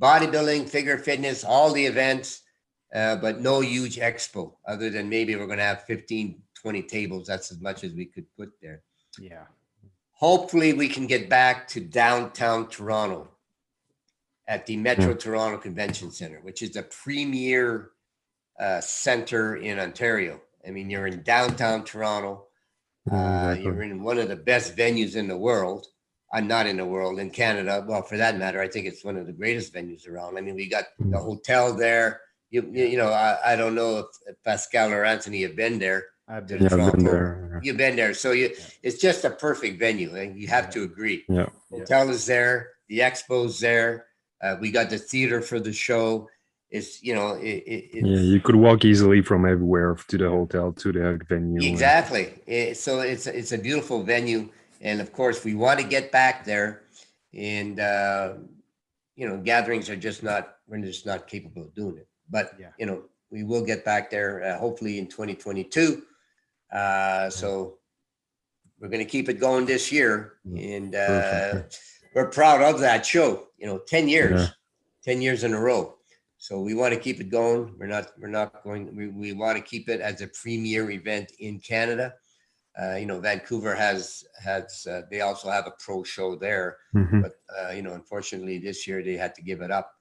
bodybuilding, figure fitness, all the events, uh, but no huge expo other than maybe we're going to have 15, 20 tables. That's as much as we could put there. Yeah. Hopefully, we can get back to downtown Toronto at the Metro Toronto Convention Center, which is the premier uh, center in Ontario. I mean, you're in downtown Toronto. Uh, you're in one of the best venues in the world. I'm not in the world, in Canada. Well, for that matter, I think it's one of the greatest venues around. I mean, we got the hotel there. You, you you know, I, I don't know if, if Pascal or Anthony have been there. I've been Yeah, I've been there. You've been there, so you, Yeah. it's just a perfect venue, and you have to agree. Yeah. Yeah. Hotel is there, the expo's there. Uh, we got the theater for the show. It's you know, it, it, it's, Yeah, you could walk easily from everywhere to the hotel to the venue. and- exactly. It- so it's it's a beautiful venue, and of course, we want to get back there. And uh, you know, gatherings are just not we're just not capable of doing it. But Yeah. you know, we will get back there uh, hopefully in 2022. Uh, so we're going to keep it going this year, and uh, we're proud of that show. You know, 10 years, Yeah. 10 years in a row. So we want to keep it going. We're not, we're not going, we, we want to keep it as a premier event in Canada. Uh, you know, Vancouver has, has, uh, they also have a pro show there, Mhm. but, uh, you know, unfortunately this year they had to give it up.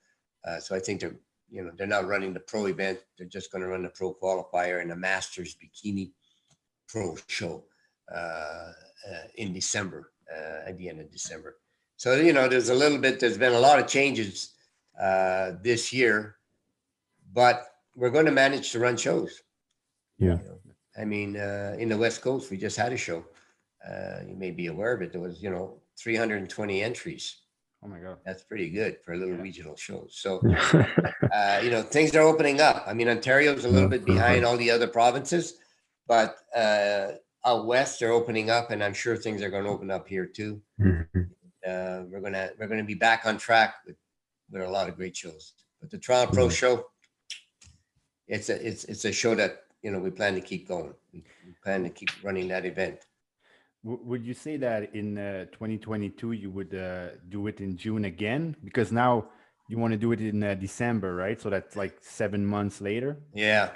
Uh, so I think they're, you know, they're not running the pro event. They're just going to run the pro qualifier and the masters bikini pro show, uh, uh, in December, uh, at the end of December. So, you know, there's a little bit, there's been a lot of changes uh, this year, but we're going to manage to run shows. Yeah. You know, I mean, uh, in the West Coast, we just had a show. Uh, you may be aware of it. There was, you know, 320 entries. Oh my god. That's pretty good for a little Yeah. regional show. So, [LAUGHS] uh, you know, things are opening up. I mean, Ontario's a little Yeah, bit behind all the other provinces, but uh, out west they're opening up, and I'm sure things are going to open up here too. Mhm. Uh, we're gonna we're gonna be back on track with with a lot of great shows. But the Toronto Pro Mhm. Show, it's a it's it's a show that you know we plan to keep going. We, we plan to keep running that event. W- would you say that in uh, 2022 you would uh, do it in June again? Because now you want to do it in uh, December, right? So that's like seven months later. Yeah,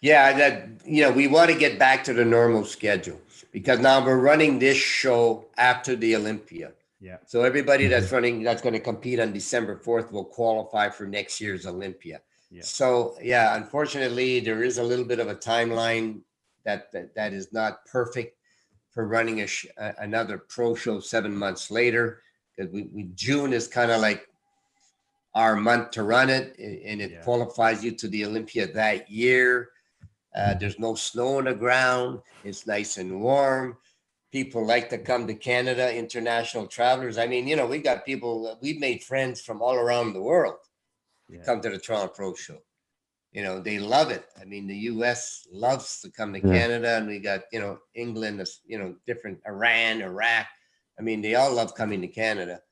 Yeah, that you know, we want to get back to the normal schedule because now we're running this show after the Olympia. Yeah. So everybody that's mm-hmm. running that's going to compete on December 4th will qualify for next year's Olympia. Yeah. So yeah, unfortunately, there is a little bit of a timeline that that, that is not perfect for running a sh- another pro show seven months later because we, we June is kind of like our month to run it and it Yeah. qualifies you to the Olympia that year. Uh, there's no snow on the ground. It's nice and warm. People like to come to Canada, international travelers. I mean, you know, we've got people, we've made friends from all around the world Yeah. come to the Toronto Pro Show. You know, they love it. I mean, the US loves to come to Yeah. Canada, and we got, you know, England, you know, different Iran, Iraq. I mean, they all love coming to Canada.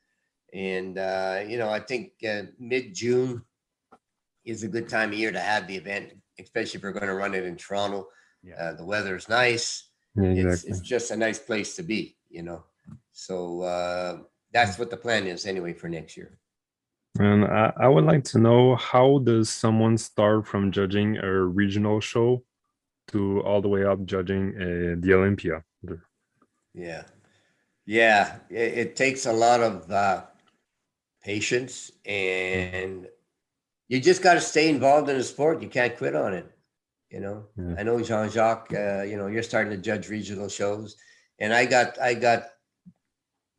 And, uh, you know, I think uh, mid June is a good time of year to have the event, especially if we're going to run it in Toronto. Yeah. Uh, the weather's nice Yeah, it's, exactly. it's just a nice place to be, you know. So uh, that's what the plan is anyway for next year. And I, I would like to know how does someone start from judging a regional show to all the way up judging uh, the Olympia? Yeah, yeah. It, it takes a lot of uh, patience, and you just got to stay involved in the sport. You can't quit on it. You know. Yeah. I know Jean Jacques. Uh, you know, you're starting to judge regional shows, and I got I got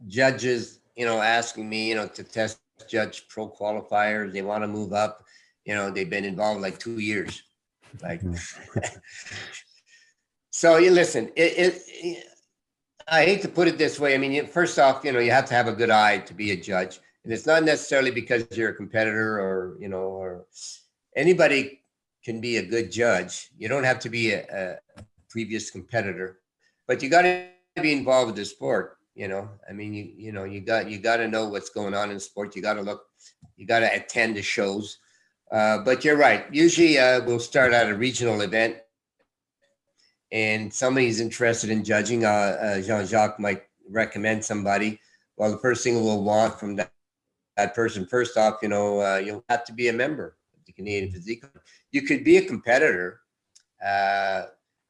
judges. You know, asking me, you know, to test judge pro qualifiers. They want to move up. You know, they've been involved like two years. Like, [LAUGHS] so you listen. It, it, I hate to put it this way. I mean, first off, you know, you have to have a good eye to be a judge, and it's not necessarily because you're a competitor or you know, or anybody can be a good judge. You don't have to be a, a previous competitor, but you got to be involved with the sport. You know, I mean, you you know, you got you got to know what's going on in sport. You got to look, you got to attend the shows. Uh, but you're right. Usually, uh, we'll start at a regional event, and somebody's interested in judging. Uh, uh, Jean Jacques might recommend somebody. Well, the first thing we'll want from that that person, first off, you know, uh, you'll have to be a member of the Canadian Physique. You could be a competitor. Uh,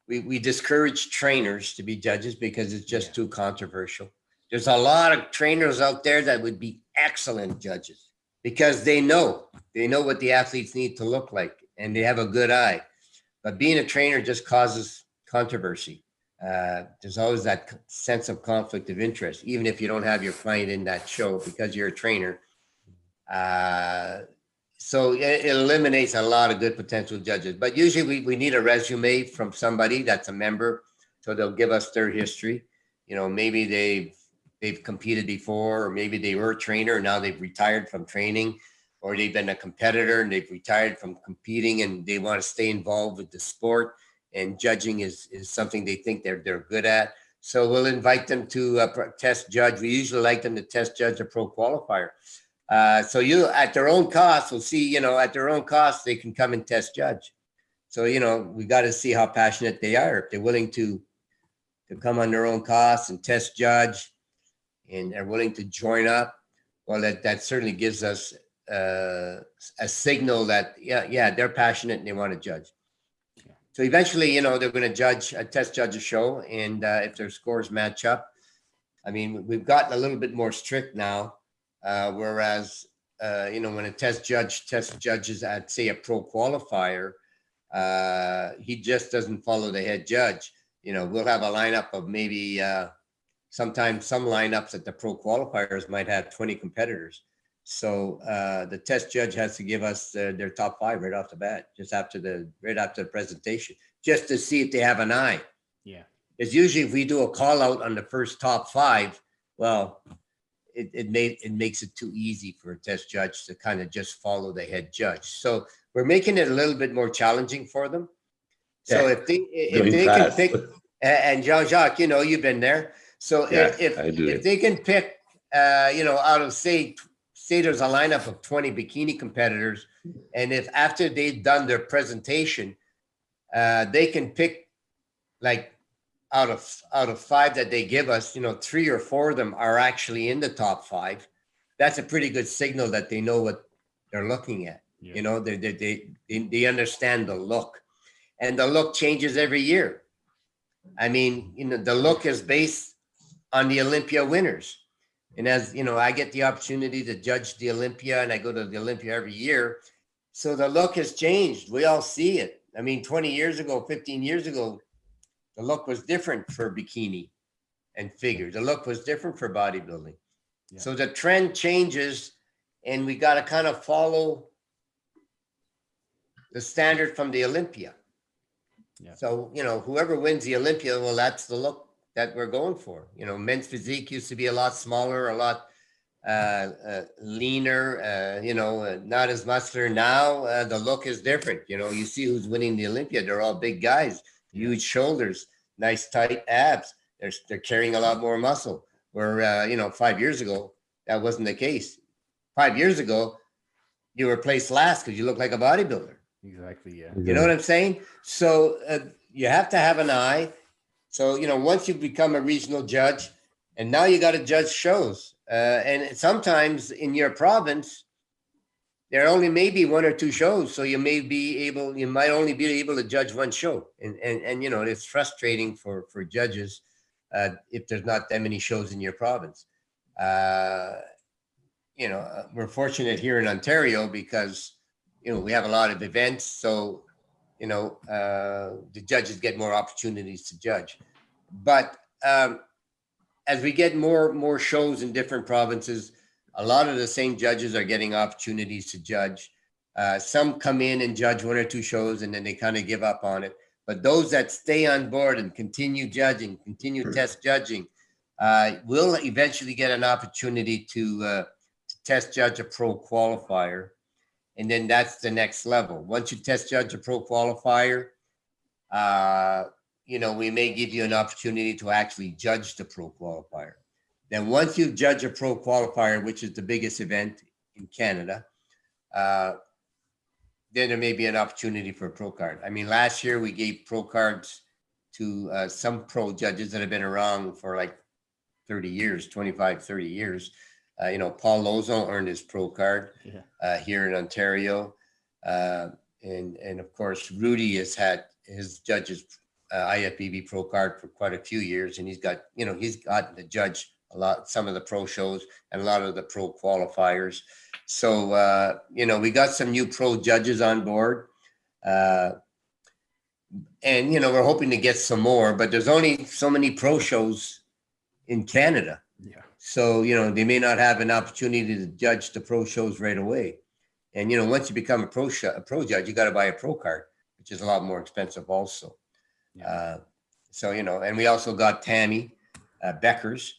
we, we discourage trainers to be judges because it's just Yeah. too controversial. There's a lot of trainers out there that would be excellent judges because they know they know what the athletes need to look like and they have a good eye. But being a trainer just causes controversy. Uh, there's always that sense of conflict of interest, even if you don't have your client in that show because you're a trainer. Uh, so it, eliminates a lot of good potential judges. But usually we, we need a resume from somebody that's a member, so they'll give us their history. You know, maybe they've they've competed before, or maybe they were a trainer and now they've retired from training, or they've been a competitor and they've retired from competing and they want to stay involved with the sport. And judging is is something they think they're they're good at. So we'll invite them to uh, test judge. We usually like them to test judge a pro qualifier. Uh, so you at their own cost will see, you know, at their own cost, they can come and test judge. So, you know, we got to see how passionate they are. If they're willing to, to come on their own cost and test judge and are willing to join up, well, that, that certainly gives us uh, a signal that, yeah, yeah, they're passionate and they want to judge. So eventually, you know, they're going to judge, a test judge a show. And uh, if their scores match up, I mean, we've gotten a little bit more strict now. Uh, whereas, uh, you know, when a test judge test judges at, say, a pro qualifier, uh, he just doesn't follow the head judge. You know, we'll have a lineup of maybe uh, sometimes some lineups at the pro qualifiers might have 20 competitors. So uh, the test judge has to give us their, their top five right off the bat, just after the right after the presentation, just to see if they have an eye. Yeah. Because usually if we do a call out on the first top five, well, it, it made it makes it too easy for a test judge to kind of just follow the head judge. So we're making it a little bit more challenging for them. So Yeah. if they if they can pick and Jean Jacques, you know, you've been there. So Yeah, if if, if they can pick, uh, you know, out of say say there's a lineup of 20 bikini competitors, and if after they've done their presentation, uh, they can pick like out of out of five that they give us, you know, three or four of them are actually in the top five. That's a pretty good signal that they know what they're looking at. Yeah. You know, they they they they, they understand the look. and the look changes every year. I mean, you know, the look is based on the Olympia winners. And as you know, I get the opportunity to judge the Olympia and I go to the Olympia every year. So the look has changed. We all see it. I mean, 20 years ago, 15 years ago, the look was different for bikini and figure. The look was different for bodybuilding. Yeah. So the trend changes and we got to kind of follow the standard from the Olympia. Yeah. So, you know, whoever wins the Olympia, well, that's the look that we're going for. You know, men's physique used to be a lot smaller, a lot uh, uh, leaner, uh, you know, uh, not as muscular. Now uh, the look is different. You know, you see who's winning the Olympia. They're all big guys, huge shoulders, nice tight abs. They're, they're carrying a lot more muscle. Where, uh, you know, five years ago, that wasn't the case. Five years ago, you were placed last because you look like a bodybuilder. Exactly. Yeah. You know what I'm saying? So uh, you have to have an eye. So you know, once you become a regional judge, and now you got to judge shows, uh, and sometimes in your province, there are only may be one or two shows, so you may be able, you might only be able to judge one show, and and and you know, it's frustrating for for judges uh, if there's not that many shows in your province. Uh, you know, uh, we're fortunate here in Ontario because you know we have a lot of events, so you know uh, the judges get more opportunities to judge. But um, as we get more more shows in different provinces, a lot of the same judges are getting opportunities to judge. Uh, some come in and judge one or two shows and then they kind of give up on it. But those that stay on board and continue judging, continue test judging, uh, will eventually get an opportunity to, uh, to test judge a pro qualifier. And then that's the next level. Once you test judge a pro qualifier, uh, you know, we may give you an opportunity to actually judge the pro qualifier. Then once you judge a pro qualifier, which is the biggest event in Canada, uh, then there may be an opportunity for a pro card. I mean, last year we gave pro cards to uh, some pro judges that have been around for like 30 years, 25, 30 years. Uh, you know, Paul Lozo earned his pro card Yeah. uh, here in Ontario. Uh, and, and of course, Rudy has had his judges uh, IFBB pro card for quite a few years. And he's got, you know, he's gotten the judge a lot, some of the pro shows and a lot of the pro qualifiers. So, uh, you know, we got some new pro judges on board. Uh, and, you know, we're hoping to get some more, but there's only so many pro shows in Canada. Yeah. So, you know, they may not have an opportunity to judge the pro shows right away. And, you know, once you become a pro, sh- a pro judge, you got to buy a pro card, which is a lot more expensive also. Yeah. Uh, so, you know, and we also got Tammy uh, Beckers,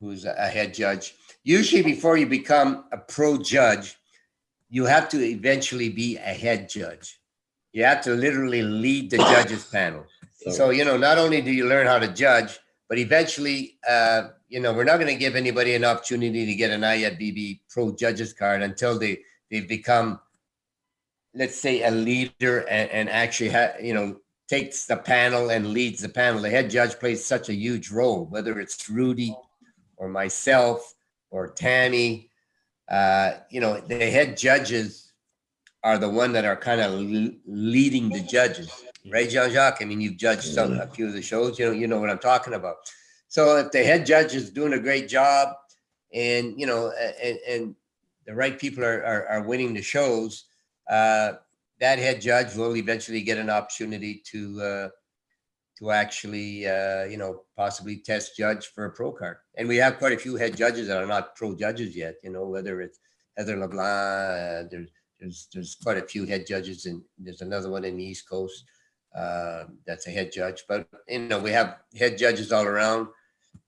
who's a head judge. Usually, before you become a pro judge, you have to eventually be a head judge. You have to literally lead the judges [COUGHS] panel. So, you know, not only do you learn how to judge, but eventually, uh, you know, we're not going to give anybody an opportunity to get an IFBB pro judges card until they, they've become, let's say, a leader and, and actually, ha- you know, takes the panel and leads the panel. The head judge plays such a huge role, whether it's Rudy or myself or Tammy. Uh, you know, the head judges are the one that are kind of leading the judges, right, Jean Jacques? I mean, you've judged some a few of the shows. You know, you know what I'm talking about. So if the head judge is doing a great job, and you know, and, and the right people are, are, are winning the shows, uh, that head judge will eventually get an opportunity to uh, to actually, uh, you know, possibly test judge for a pro card. And we have quite a few head judges that are not pro judges yet. You know, whether it's Heather LeBlanc, uh, there's there's there's quite a few head judges, and there's another one in the East Coast uh, that's a head judge. But you know, we have head judges all around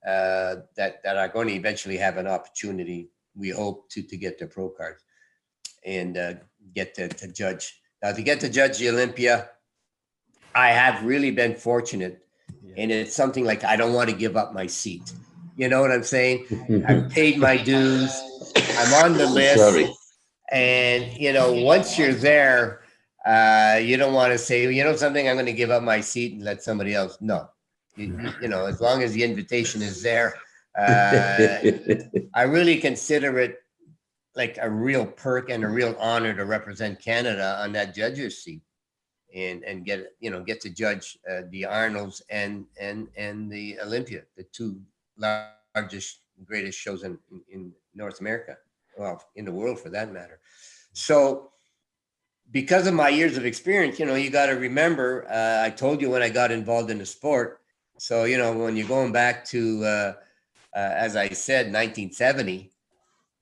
uh, that that are going to eventually have an opportunity. We hope to to get their pro cards and uh, get to, to judge. Now, to get to judge the Olympia, I have really been fortunate, Yeah. and it's something like I don't want to give up my seat. You know what I'm saying? [LAUGHS] I've paid my dues. I'm on the list. Sorry. And you know, once you're there, uh, you don't want to say, you know, something. I'm going to give up my seat and let somebody else. No, you, you know, as long as the invitation is there, uh, I really consider it like a real perk and a real honor to represent Canada on that judge's seat. And and get you know get to judge uh, the Arnold's and and and the Olympia, the two largest greatest shows in, in North America, well in the world for that matter. So because of my years of experience, you know, you got to remember. Uh, I told you when I got involved in the sport. So you know, when you're going back to, uh, uh, as I said, 1970,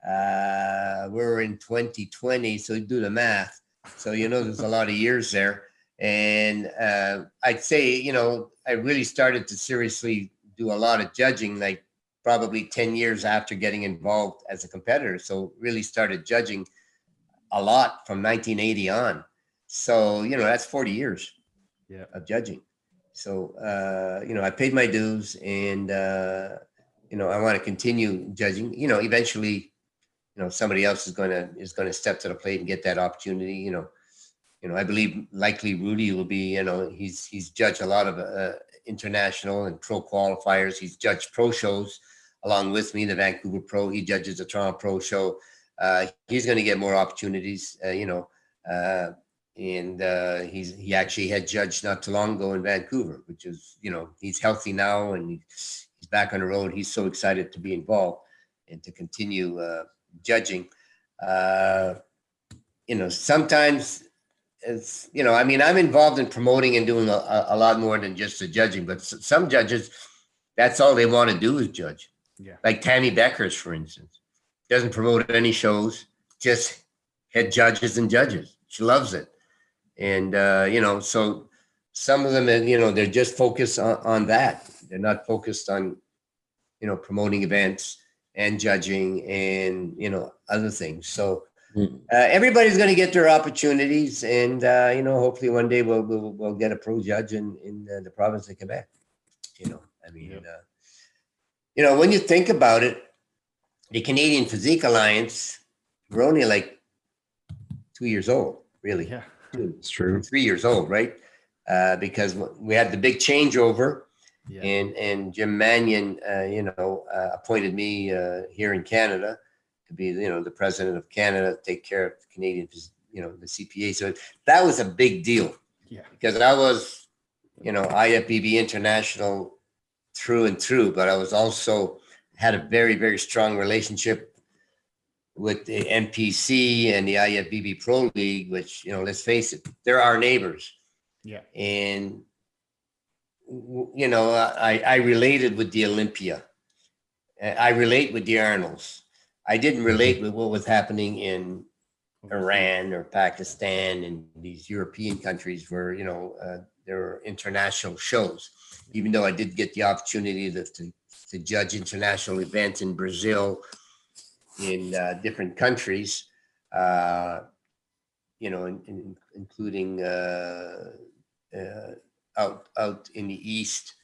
uh, we're in 2020. So do the math. So you know, there's a lot of years there, and uh, I'd say, you know, I really started to seriously do a lot of judging, like probably 10 years after getting involved as a competitor. So really started judging a lot from 1980 on. So, you know, that's 40 years Yeah. of judging. So, uh, you know, I paid my dues and, uh, you know, I want to continue judging, you know, eventually, you know, somebody else is going to, is going to step to the plate and get that opportunity, you know, you know, I believe likely Rudy will be, you know, he's, he's judged a lot of, uh, international and pro qualifiers. He's judged pro shows along with me, the Vancouver Pro. He judges the Toronto Pro Show uh, he's going to get more opportunities, uh, you know. Uh, and uh, he's he actually had judged not too long ago in Vancouver, which is you know he's healthy now and he's, back on the road. He's so excited to be involved and to continue uh, judging. Uh, you know, sometimes it's you know I mean I'm involved in promoting and doing a, a lot more than just the judging, but s- some judges that's all they want to do is judge. Yeah. Like Tammy Beckers, for instance doesn't promote any shows, just head judges and judges. She loves it. And, uh, you know, so some of them, uh, you know, they're just focused on, on that. They're not focused on, you know, promoting events and judging and, you know, other things. So. Uh, everybody's going to get their opportunities. And, uh, you know, hopefully one day we'll, we'll, we'll get a pro judge in, in uh, the province of Quebec. You know, I mean, Yep. uh, you know, when you think about it, the Canadian Physique Alliance, we're only like two years old, really, Yeah. two, It's true. three years old, right? Uh, because we had the big changeover, Yeah. and and Jim Manion, uh, you know, uh, appointed me uh, here in Canada to be, you know, the president of Canada, take care of the Canadian, you know, the CPA. So that was a big deal Yeah. because I was, you know, IFBB international through and through, but I was also had a very, very strong relationship with the NPC and the IFBB Pro League, which, you know, let's face it, they're our neighbors. Yeah. And, you know, I, I related with the Olympia. I relate with the Arnolds. I didn't relate with what was happening in Iran or Pakistan and these European countries where, you know, uh, there are international shows. Even though I did get the opportunity to, to, to judge international events in Brazil, in uh, different countries, uh, you know, in, in, including uh, uh, out out in the east.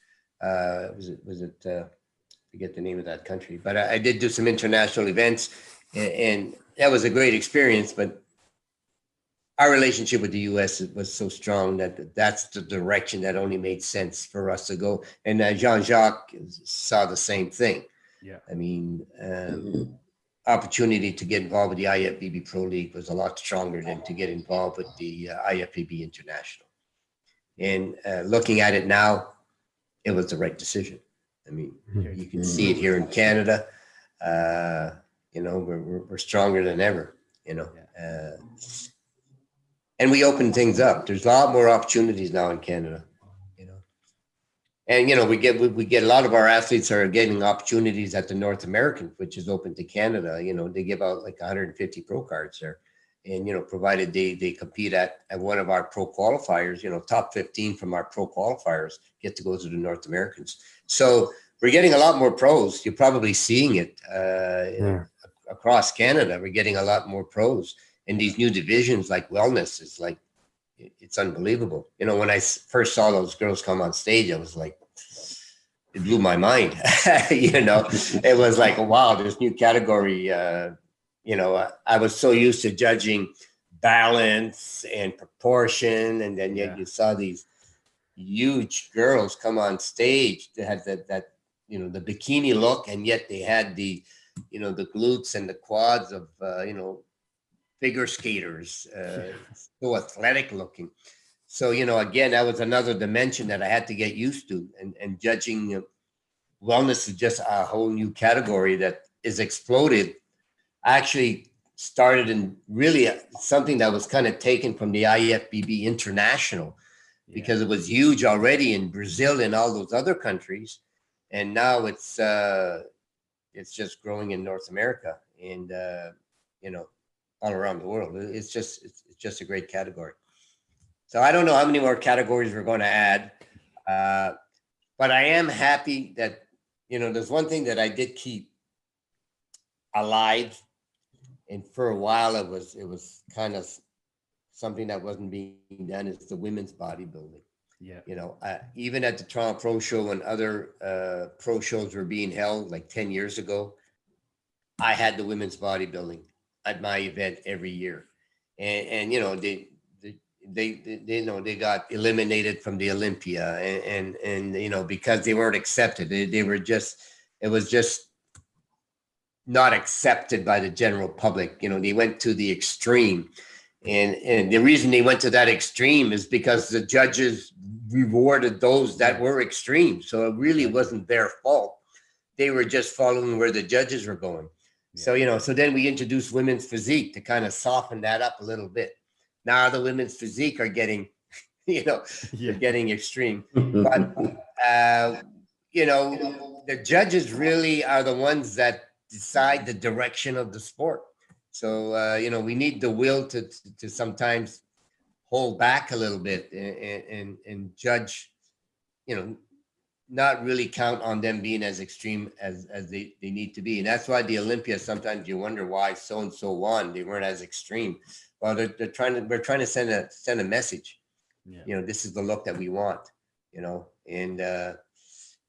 Uh, was it was it? Forget the name of that country, but I, I did do some international events, and, and that was a great experience. But our relationship with the U.S. was so strong that that's the direction that only made sense for us to go. And uh, Jean Jacques saw the same thing. Yeah. I mean, um, opportunity to get involved with the IFBB Pro League was a lot stronger than to get involved with the uh, IFBB International. And uh, looking at it now, it was the right decision. I mean, you can see it here in Canada. Uh, you know, we're, we're, we're stronger than ever, you know. Uh, and we open things up. There's a lot more opportunities now in Canada, you know. And you know, we get we, we get a lot of our athletes are getting opportunities at the North American, which is open to Canada. You know, they give out like 150 pro cards there, and you know, provided they they compete at at one of our pro qualifiers, you know, top 15 from our pro qualifiers get to go to the North Americans. So we're getting a lot more pros. You're probably seeing it uh, Yeah. across Canada. We're getting a lot more pros in these new divisions like wellness is like it's unbelievable you know when I first saw those girls come on stage i was like it blew my mind [LAUGHS] you know it was like wow this new category uh you know I, I was so used to judging balance and proportion and then yet Yeah. you saw these huge girls come on stage that had that that you know the bikini look and yet they had the you know the glutes and the quads of uh, you know figure skaters uh, [LAUGHS] so athletic looking so you know, again, that was another dimension that I had to get used to, and and judging uh, wellness is just a whole new category that is exploded. I Actually, started in really something that was kind of taken from the IFBB International because it was huge already in Brazil and all those other countries, and now it's uh, it's just growing in North America and uh, you know all around the world. It's just it's, it's just a great category. So I don't know how many more categories we're going to add, uh, but I am happy that you know there's one thing that I did keep alive, and for a while it was it was kind of something that wasn't being done is the women's bodybuilding. yeah, You know, uh, even at the Toronto Pro Show and other uh, pro shows were being held like 10 years ago, I had the women's bodybuilding at my event every year. And, and you know, they, they, they, they, they, you know, they got eliminated from the Olympia and, and, and you know, because they weren't accepted, they, they were just, it was just not accepted by the general public. You know, they went to the extreme. And, and the reason they went to that extreme is because the judges rewarded those that were extreme. So it really wasn't their fault. They were just following where the judges were going. So, you know, so then we introduced women's physique to kind of soften that up a little bit. Now the women's physique are getting, [LAUGHS] you know, yeah, getting extreme. [LAUGHS] But, uh, you know, the judges really are the ones that decide the direction of the sport. So, uh, you know, we need the will to, to, to sometimes hold back a little bit and, and, and judge, you know, not really count on them being as extreme as, as they, they need to be. And that's why the Olympia, sometimes you wonder why so-and-so won, they weren't as extreme. Well, they're, they're trying to, we're trying to send a, send a message yeah, you know, this is the look that we want, you know, and uh,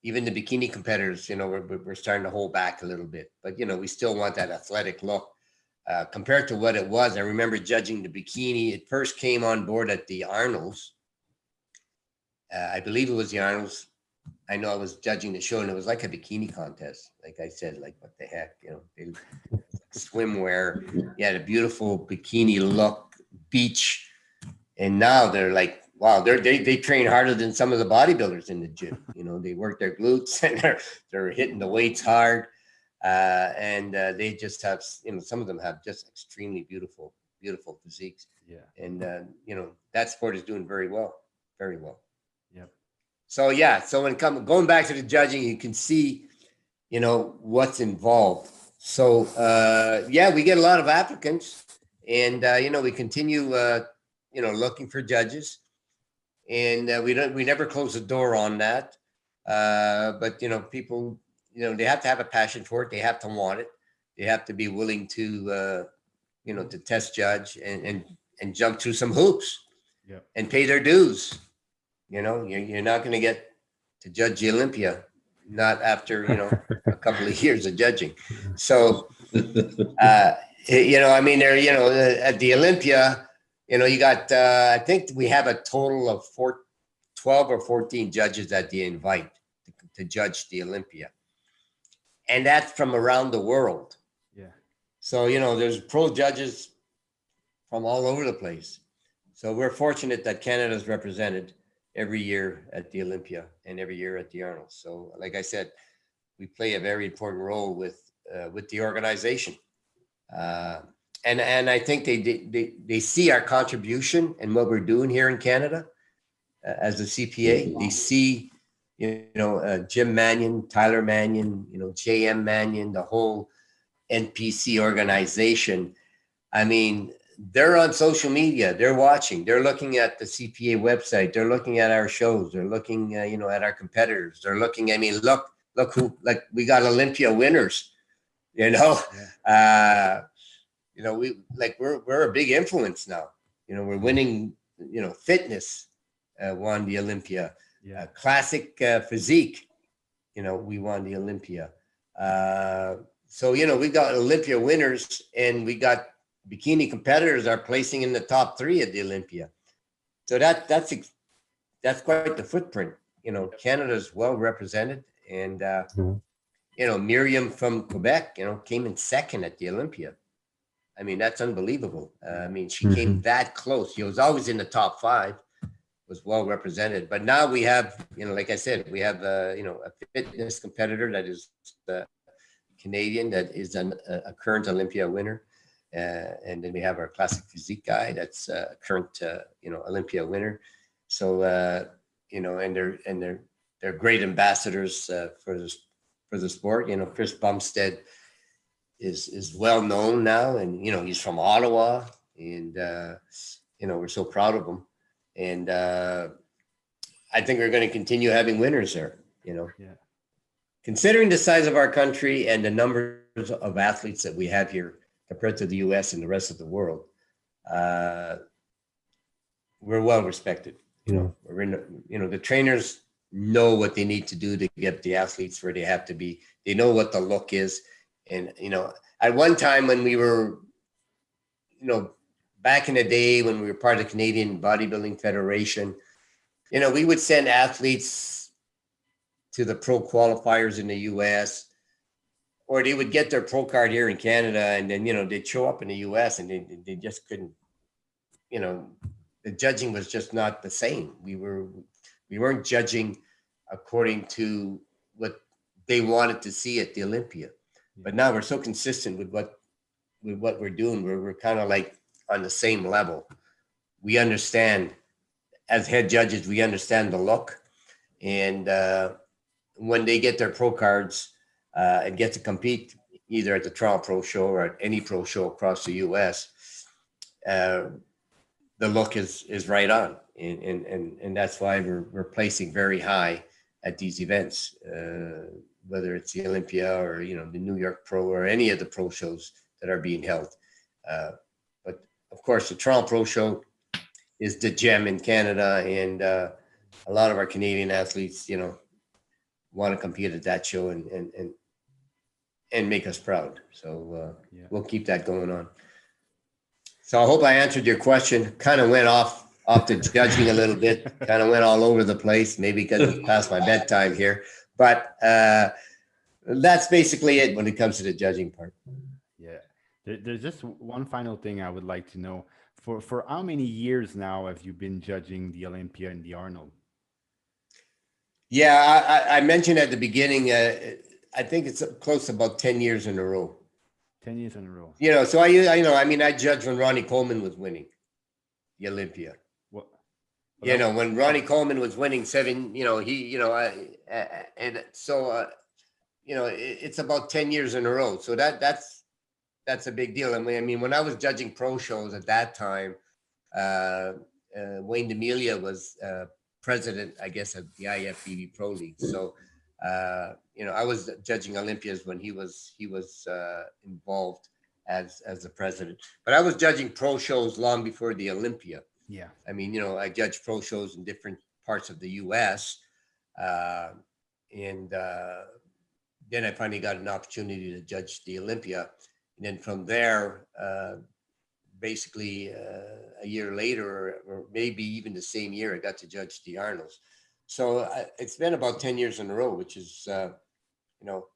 even the bikini competitors, you know, we're, we're- we're starting to hold back a little bit, but you know, we still want that athletic look. Uh, compared to what it was, I remember judging the bikini. It first came on board at the Arnold's. Uh, I believe it was the Arnold's. I know I was judging the show and it was like a bikini contest. Like I said, like what the heck, you know, they, swimwear. You had a beautiful bikini look, beach. And now they're like, wow, they're, they, they train harder than some of the bodybuilders in the gym. You know, they work their glutes [LAUGHS] and they're, they're hitting the weights hard. Uh, and uh, they just have, you know, some of them have just extremely beautiful, beautiful physiques. yeah, And, uh, you know, that sport is doing very well, very well. Yep. So, yeah. So when it comes, going back to the judging, you can see, you know, what's involved. So, uh, yeah, we get a lot of applicants and, uh, you know, we continue, uh, you know, looking for judges. And uh, we don't, we never close the door on that. Uh, but, you know, people, you know, they have to have a passion for it. They have to want it. They have to be willing to, uh, you know, to test judge and, and, and jump through some hoops and pay their dues. You know, you're, you're not going to get to judge the Olympia, not after, you know, a [LAUGHS] couple of years of judging. So, uh, you know, I mean, there, you know, at the Olympia, you know, you got, uh, I think we have a total of four, 12 or 14 judges that they invite to, to judge the Olympia. And that's from around the world. yeah, So, you know, there's pro judges from all over the place. So we're fortunate that Canada's represented every year at the Olympia and every year at the Arnold. So, like I said, we play a very important role with uh, with the organization. Uh, and and I think they, they they see our contribution and what we're doing here in Canada uh, as a CPA. They see, you know, uh, Jim Manion, Tyler Manion, you know, JM Manion, the whole NPC organization. I mean, they're on social media. They're watching. They're looking at the CPA website. They're looking at our shows. They're looking, uh, you know, at our competitors. They're looking. I mean, look, look who like we got Olympia winners. You know, uh, you know, we like we're we're a big influence now. You know, we're winning. You know, fitness uh, won the Olympia. Yeah, Uh, classic uh, physique. You know, we won the Olympia. Uh, so you know, we got Olympia winners, and we got bikini competitors are placing in the top three at the Olympia. So that that's that's quite the footprint. You know, Canada's well represented, and uh, Mhm. you know, Miriam from Quebec, you know, came in second at the Olympia. I mean, that's unbelievable. Uh, I mean, she came that close. She was always in the top five, was well represented. But now we have, you know, like I said, we have, uh, you know, a fitness competitor that is the Canadian that is an, a current Olympia winner. Uh, and then we have our classic physique guy that's a current, uh, you know, Olympia winner. So, uh, you know, and they're, and they're, they're great ambassadors uh, for this, for the sport. You know, Chris Bumstead is, is well known now and, you know, he's from Ottawa and, uh, you know, we're so proud of him. And uh, I think we're going to continue having winners there, you know. Yeah. Considering the size of our country and the numbers of athletes that we have here compared to the US and the rest of the world, uh, we're well respected. You know, we're in, you know, the trainers know what they need to do to get the athletes where they have to be. They know what the look is. And, you know, at one time when we were, you know, back in the day when we were part of the Canadian Bodybuilding Federation, you know, we would send athletes to the pro qualifiers in the US, or they would get their pro card here in Canada, and then, you know, they'd show up in the US and they, they just couldn't, you know, the judging was just not the same. We were, we weren't judging according to what they wanted to see at the Olympia. But now we're so consistent with what, with what we're doing, we're, we're kind of like on the same level. We understand, as head judges, we understand the look. And uh, when they get their pro cards uh, and get to compete either at the Toronto Pro Show or at any pro show across the US, uh, the look is is right on. And, and, and, and that's why we're, we're placing very high at these events, uh, whether it's the Olympia or, you know, the New York Pro or any of the pro shows that are being held. Uh, of course, the Toronto Pro Show is the gem in Canada, and uh, a lot of our Canadian athletes, you know, want to compete at that show and and and and make us proud. So uh, Yeah. we'll keep that going on. So I hope I answered your question. Kind of went off off the judging a little bit. [LAUGHS] Kind of went all over the place, maybe because it's past my bedtime here. But uh, that's basically it when it comes to the judging part. There, there's just one final thing I would like to know. For for how many years now have you been judging the Olympia and the Arnold? Yeah, I, I- I mentioned at the beginning, uh, I think it's close to about 10 years in a row. Ten years in a row. You know, so I, I you know, I mean, I judged when Ronnie Coleman was winning the Olympia. What? You know, when Ronnie Coleman was winning seven, you know, he, you know, I, uh, and so, uh, you know, it, it's about 10 years in a row. So that, that's, that's a big deal. I mean, I mean, when I was judging pro shows at that time, uh, uh, Wayne DeMilia was, uh, president, I guess, of the IFBB Pro League. So, uh, you know, I was judging Olympias when he was, he was, uh, involved as, as the president, but I was judging pro shows long before the Olympia. Yeah. I mean, you know, I judge pro shows in different parts of the U.S. Uh, and uh, then I finally got an opportunity to judge the Olympia. And then from there, uh, basically uh, a year later, or, or maybe even the same year, I got to judge the Arnolds. So I, it's been about 10 years in a row, which is, uh, you know,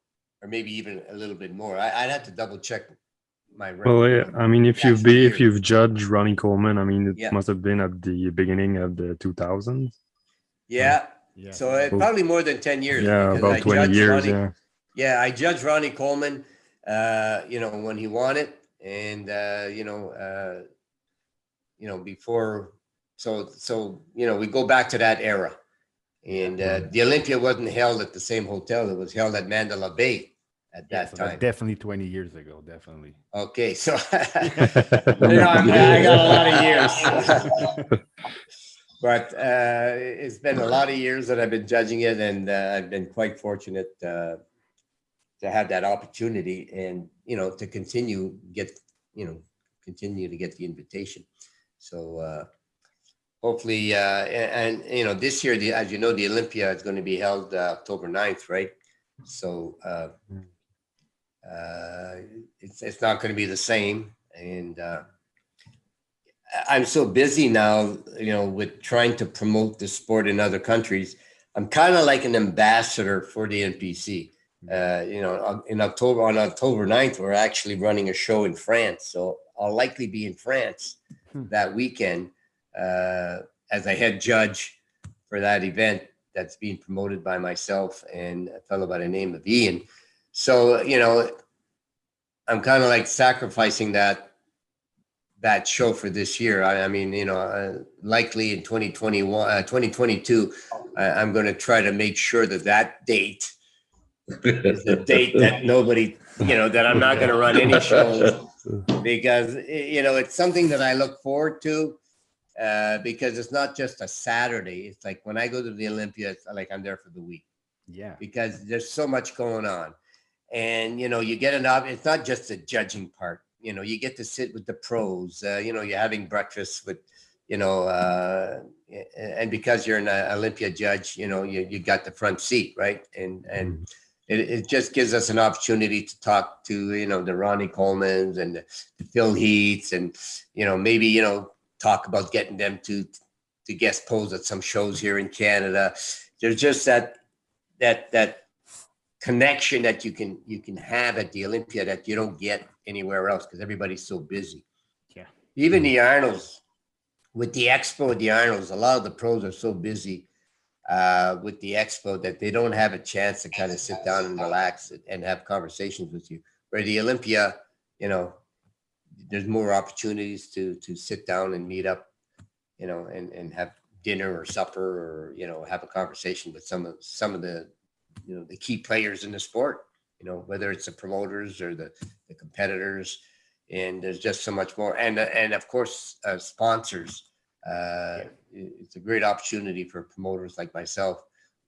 or maybe even a little bit more. I, I'd have to double check my. Well, yeah. I mean, if you've been, if you've judged Ronnie Coleman, I mean, it Yeah. must have been at the beginning of the 2000s. Yeah. Yeah. So uh, probably more than 10 years. Yeah, because I about 20 years. Ronnie- Yeah. Yeah, I judged Ronnie Coleman, uh, you know, when he won it, and uh, you know, uh, you know, before. So, so you know, we go back to that era, and uh, the Olympia wasn't held at the same hotel; it was held at Mandalay Bay at Yeah, that so time. definitely 20 years ago. Definitely. Okay, so [LAUGHS] you know, I'm, I got a lot of years. [LAUGHS] but uh, it's been a lot of years that I've been judging it, and uh, I've been quite fortunate uh, to have that opportunity, and you know, to continue get you know continue to get the invitation. So uh, hopefully, uh, and, and you know, this year, the, as you know, the Olympia is going to be held uh, October 9th, right? So. Uh, uh, it's, it's not going to be the same. And uh, I'm so busy now, you know, with trying to promote the sport in other countries. I'm kind of like an ambassador for the NPC. Uh, you know, in October, on October 9th, we're actually running a show in France. So I'll likely be in France Hmm. that weekend uh, as a head judge for that event that's being promoted by myself and a fellow by the name of Ian. So, you know, I'm kind of like sacrificing that that show for this year. I, I mean, you know, uh, likely in 2021, uh, 2022, I, I'm going to try to make sure that that date is the date that nobody, you know, that I'm not going to run any [LAUGHS] shows because you know it's something that I look forward to uh, because it's not just a Saturday. It's like when I go to the Olympia, it's like I'm there for the week Yeah. because there's so much going on, and you know you get an op- It's not just the judging part. You know, you get to sit with the pros. Uh, you know, you're having breakfast with, you know, uh, and because you're an Olympia judge, you know, you you got the front seat, right? And and it, it just gives us an opportunity to talk to you know the Ronnie Colemans and the, the Phil Heaths and you know maybe you know talk about getting them to to guest pose at some shows here in Canada. There's just that that that connection that you can you can have at the Olympia that you don't get anywhere else because everybody's so busy. Yeah. Even mm. the Arnolds with the expo at the Arnolds, a lot of the pros are so busy uh, with the expo that they don't have a chance to kind of sit down and relax and have conversations with you. Where the Olympia, you know, there's more opportunities to to sit down and meet up, you know, and and have dinner or supper or you know have a conversation with some of some of the you know the key players in the sport. You know, whether it's the promoters or the the competitors, and there's just so much more. And and of course, uh, sponsors. Uh, it- it's a great opportunity for promoters like myself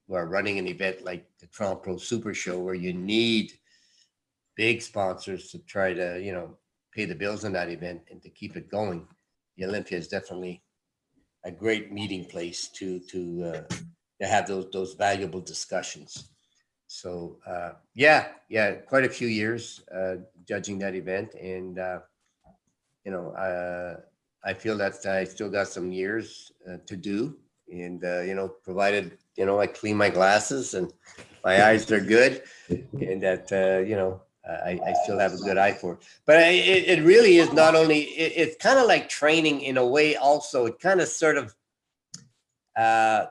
who are running an event like the Toronto Pro Super Show where you need big sponsors to try to, you know, pay the bills on that event and to keep it going. The Olympia is definitely a great meeting place to to uh, to have those those valuable discussions. So uh, yeah, yeah, quite a few years uh, judging that event, and uh, you know, uh, I feel that I still got some years uh, to do, and uh, you know, provided you know I clean my glasses and my [LAUGHS] eyes are good, and that uh, you know I, I still have a good eye for it. But I, it, it really is not only it, it's kind of like training in a way. Also, it kind of sort of. Uh,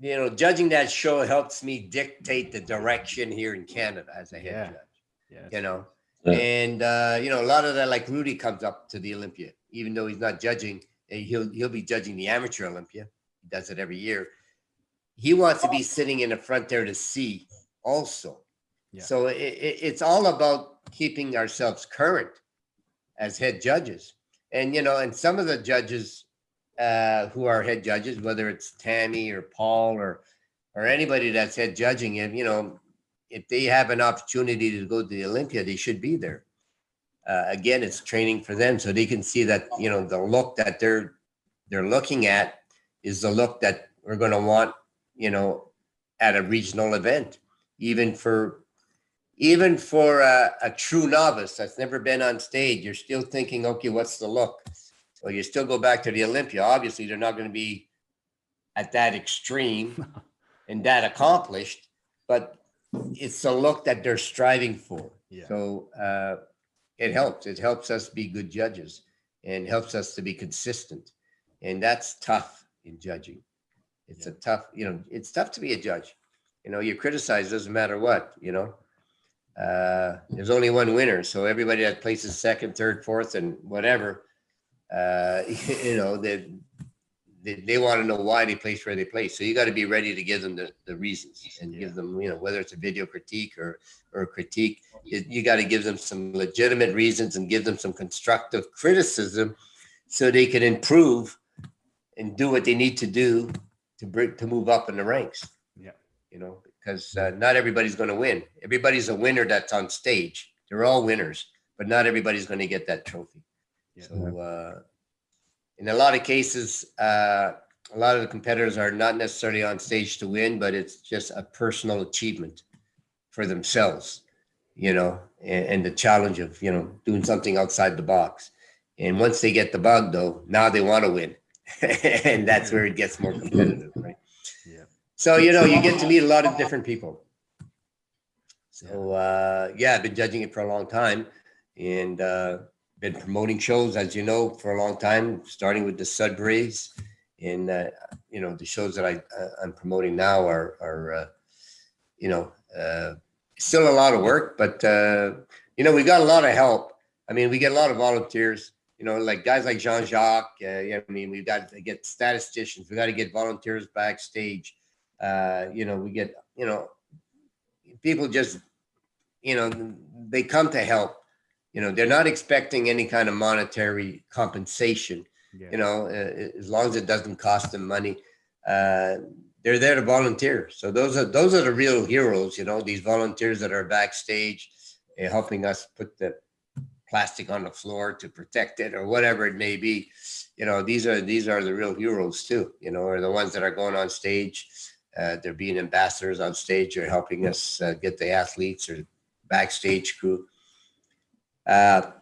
you know, judging that show helps me dictate the direction here in Canada as a head Yeah. judge Yes. you know. Yeah. And uh, you know, a lot of that, like Rudy comes up to the Olympia, even though he's not judging. He'll he'll be judging the amateur Olympia. He does it every year. He wants to be sitting in the front there to see also. Yeah. So it, it, it's all about keeping ourselves current as head judges. And you know, and some of the judges uh, who are head judges, whether it's Tammy or Paul or or anybody that's head judging him, you know, if they have an opportunity to go to the Olympia, they should be there. Uh, again, it's training for them, so they can see that you know the look that they're they're looking at is the look that we're going to want, you know, at a regional event, even for even for a, a true novice that's never been on stage. You're still thinking, okay, what's the look? So you still go back to the Olympia. Obviously, they're not going to be at that extreme [LAUGHS] and that accomplished, but it's the look that they're striving for. Yeah. So uh, it helps. It helps us be good judges and helps us to be consistent. And that's tough in judging. It's a tough, you know, it's tough to be a judge. You know, you're criticized doesn't matter what, you know. Uh, there's only one winner. So everybody that places second, third, fourth, and whatever, uh, [LAUGHS] you know, they, they, they want to know why they place where they place. So you got to be ready to give them the, the reasons and Yeah. give them, you know, whether it's a video critique or, or a critique, you, you got to give them some legitimate reasons and give them some constructive criticism so they can improve and do what they need to do to bring, to move up in the ranks. Yeah. You know, because uh, not everybody's going to win. Everybody's a winner that's on stage. They're all winners, but not everybody's going to get that trophy. Yeah. So, uh, in a lot of cases, uh, a lot of the competitors are not necessarily on stage to win, but it's just a personal achievement for themselves, you know, and, and the challenge of, you know, doing something outside the box. And once they get the bug, though, now they want to win. [LAUGHS] and that's where it gets more competitive, right? Yeah. So, you know, you get to meet a lot of different people. So, uh, yeah, I've been judging it for a long time and uh, been promoting shows, as you know, for a long time, starting with the Sudburys And, uh, you know, the shows that I, uh, I'm promoting now are, are, uh, you know, uh, still a lot of work, but, uh, you know, we got a lot of help. I mean, we get a lot of volunteers, you know, like guys like Jean-Jacques, uh, yeah, I mean, we've got to get statisticians, we got to get volunteers backstage. Uh, you know, we get, you know, people just, you know, they come to help. You know, they're not expecting any kind of monetary compensation Yeah. you know, uh, as long as it doesn't cost them money, uh, they're there to volunteer. So those are those are the real heroes, you know, these volunteers that are backstage uh, helping us put the plastic on the floor to protect it or whatever it may be. You know, these are these are the real heroes too. You know, are the ones that are going on stage. Uh, they're being ambassadors on stage. They're helping us uh, get the athletes or backstage crew. Uh,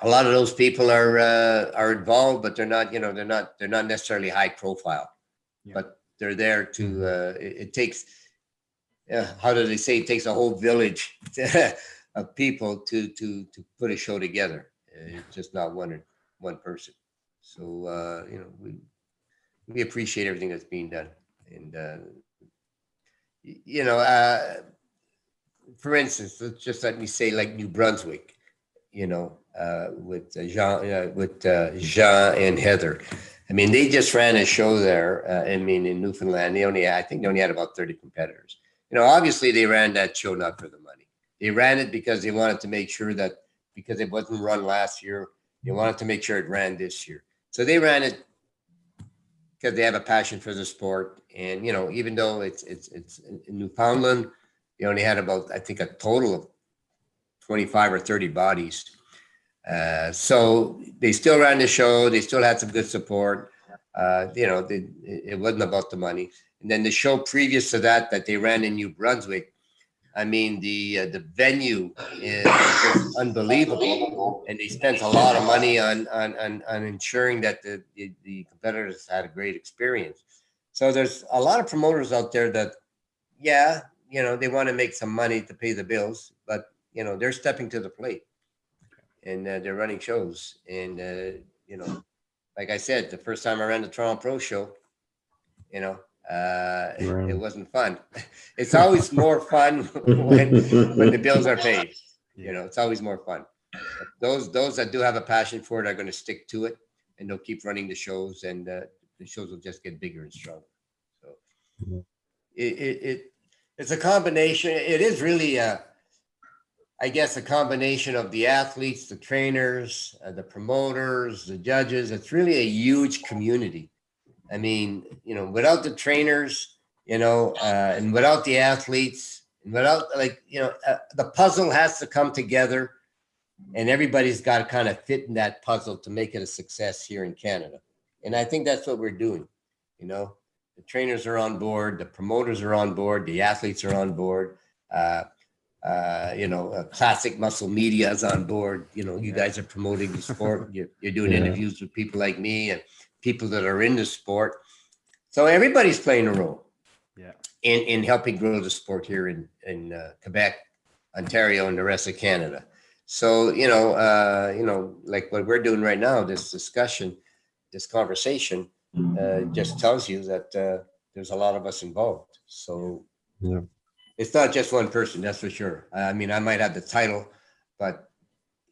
a lot of those people are uh, are involved, but they're not. You know, they're not. They're not necessarily high profile, Yeah. but they're there to. Uh, it, it takes. Yeah, how do they say? It takes a whole village [LAUGHS] of people to to to put a show together. Uh, It's just not one one person. So uh, you know, we we appreciate everything that's being done, and uh, you know, uh, for instance, let's just let me say, like New Brunswick you know, uh, with uh, Jean, uh, with uh, Jean and Heather. I mean, they just ran a show there. Uh, I mean, in Newfoundland, they only, I think, they only had about thirty competitors. You know, obviously, they ran that show not for the money. They ran it because they wanted to make sure that because it wasn't run last year, they wanted to make sure it ran this year. So they ran it because they have a passion for the sport. And you know, even though it's it's it's in Newfoundland, they only had about I think a total of 25 or 30 bodies. Uh, so they still ran the show. They still had some good support. Uh, you know, they, it wasn't about the money. And then the show previous to that, that they ran in New Brunswick, I mean, the uh, the venue is unbelievable, and they spent a lot of money on on on, on ensuring that the, the the competitors had a great experience. So there's a lot of promoters out there that, yeah, you know, they want to make some money to pay the bills, you know, they're stepping to the plate and uh, they're running shows. And, uh, you know, like I said, the first time I ran the Toronto Pro Show, you know, uh, it, it wasn't fun. [LAUGHS] It's always more fun [LAUGHS] when, when the bills are paid. You know, it's always more fun. But those those that do have a passion for it are going to stick to it, and they'll keep running the shows, and uh, the shows will just get bigger and stronger. So it, it, it it's a combination. It is really a, I guess, a combination of the athletes, the trainers, uh, the promoters, the judges. It's really a huge community. I mean, you know, without the trainers, you know, uh, and without the athletes, and without like, you know, uh, the puzzle has to come together, and everybody's got to kind of fit in that puzzle to make it a success here in Canada. And I think that's what we're doing. You know, the trainers are on board, the promoters are on board, the athletes are on board. Uh, uh, you know, uh, classic muscle media is on board. You know, you Yeah. guys are promoting the sport. [LAUGHS] You're, you're doing Yeah. interviews with people like me and people that are in the sport. So everybody's playing a role Yeah. in, in helping grow the sport here in, in uh, Quebec, Ontario, and the rest of Canada. So, you know, uh, you know, like what we're doing right now, this discussion, this conversation, uh, just tells you that uh, there's a lot of us involved. So Yeah. It's not just one person, that's for sure. I mean, I might have the title, but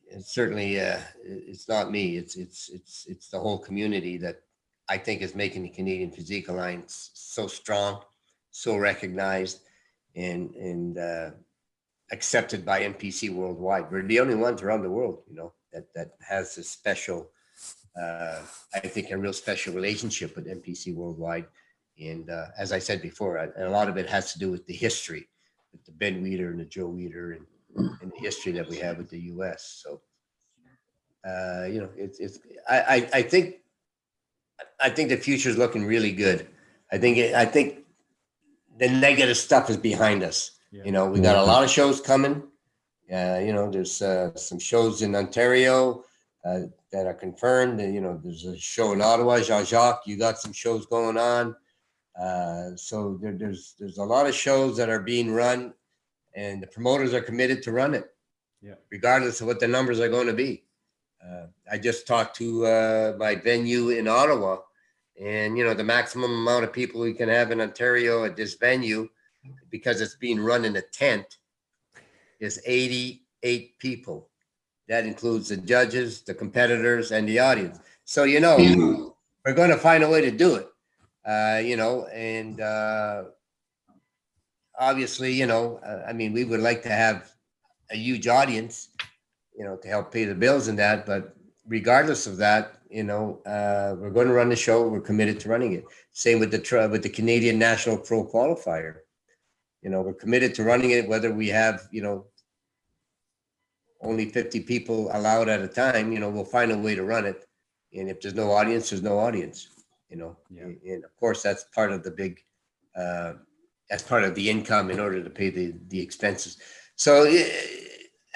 it's certainly uh, it's not me. It's it's it's it's the whole community that I think is making the Canadian Physique Alliance so strong, so recognized, and and uh, accepted by NPC worldwide. We're the only ones around the world, you know, that that has this special, uh, I think, a real special relationship with NPC worldwide. And uh, as I said before, a, a lot of it has to do with the history, with the Ben Weider and the Joe Weider, and, and the history that we have with the U.S. So, uh, you know, it's it's I, I I think I think the future is looking really good. I think it, I think the negative stuff is behind us. Yeah. You know, we got a lot of shows coming. Uh, you know, there's uh, some shows in Ontario uh, that are confirmed. And, you know, there's a show in Ottawa, Jean Jacques. You got some shows going on. Uh, so there, there's there's a lot of shows that are being run, and the promoters are committed to run it, Yeah. regardless of what the numbers are going to be. Uh, I just talked to uh, my venue in Ottawa, And, you know, the maximum amount of people we can have in Ontario at this venue, because it's being run in a tent, is 88 people. That includes the judges, the competitors, and the audience. So, you know, we're going to find a way to do it. Uh, you know, and uh, obviously, you know, uh, I mean, we would like to have a huge audience, you know, to help pay the bills and that. But regardless of that, you know, uh, we're going to run the show. We're committed to running it. Same with the with the Canadian National Pro Qualifier. You know, we're committed to running it, whether we have, you know, only 50 people allowed at a time. You know, we'll find a way to run it. And if there's no audience, there's no audience. You know, Yeah. and, of course that's part of the big. Uh, that's part of the income in order to pay the the expenses. So, eh,